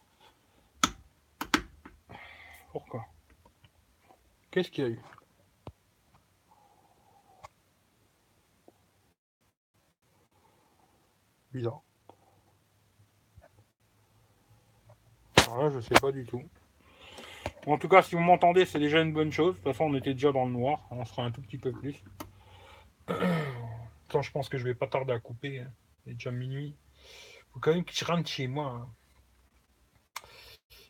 Pourquoi? Qu'est-ce qu'il y a eu? Bizarre. Alors là, je sais pas du tout. En tout cas, si vous m'entendez, c'est déjà une bonne chose. De toute façon, on était déjà dans le noir. On sera un tout petit peu plus. Quand je pense que je vais pas tarder à couper. Hein. Il est déjà minuit. Faut quand même que je rentre chez moi. Hein.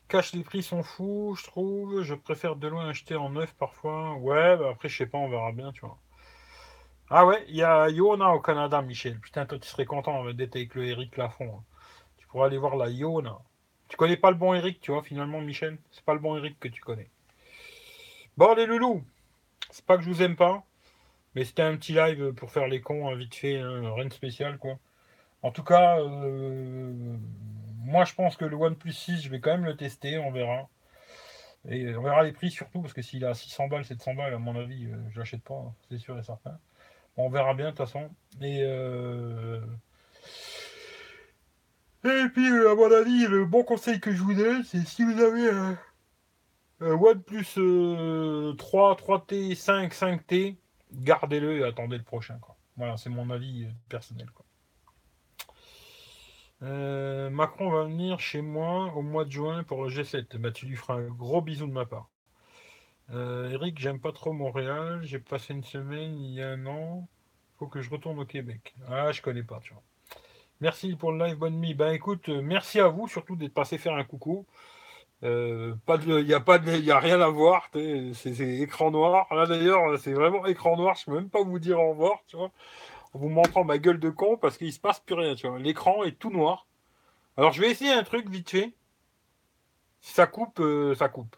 Cache les prix sont fous, je trouve. Je préfère de loin acheter en neuf parfois. Ouais, bah après, je sais pas, on verra bien, tu vois. Ah ouais, il y a Yona au Canada, Michel. Putain, toi, tu serais content d'être avec le Eric Lafont. Hein. Tu pourrais aller voir la Yona. Tu connais pas le bon Eric, tu vois, finalement, Michel? C'est pas le bon Eric que tu connais. Bon, les loulous, c'est pas que je vous aime pas, mais c'était un petit live pour faire les cons, hein, vite fait, hein, rien de spécial, quoi. En tout cas, euh, moi, je pense que le OnePlus 6, je vais quand même le tester, on verra. Et on verra les prix surtout, parce que s'il a 600 balles, 700 balles, à mon avis, euh, je l'achète pas, hein, c'est sûr et certain. On verra bien, de toute façon. Et euh, et puis, euh, à mon avis, le bon conseil que je vous donne, c'est si vous avez un, OnePlus 3, euh, 3T, 5, 5T, gardez-le et attendez le prochain. Voilà, c'est mon avis euh, personnel. Macron va venir chez moi au mois de juin pour le G7. Bah, tu lui feras un gros bisou de ma part. Eric, j'aime pas trop Montréal. J'ai passé une semaine il y a un an. Faut que je retourne au Québec. Ah, je connais pas, tu vois. Merci pour le live, bonne nuit. Ben écoute, euh, merci à vous surtout d'être passé faire un coucou. Euh, il n'y a a rien à voir. C'est écran noir. Là d'ailleurs, c'est vraiment écran noir. Je peux même pas vous dire au revoir, tu en vous montrant ma gueule de con parce qu'il se passe plus rien. L'écran est tout noir. Alors je vais essayer un truc vite fait. Si ça coupe, euh, ça coupe.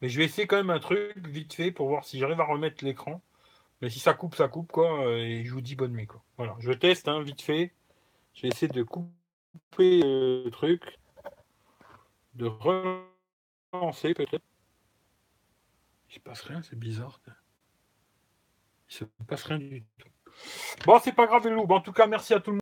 Mais je vais essayer quand même un truc vite fait pour voir si j'arrive à remettre l'écran. Mais si ça coupe, ça coupe quoi. Et je vous dis bonne nuit. Voilà, je teste hein, vite fait. Je vais essayer de couper le truc, de relancer peut-être. Il se passe rien, c'est bizarre. Il se passe rien du tout. Bon, c'est pas grave, les loups. en tout cas, merci à tout le monde.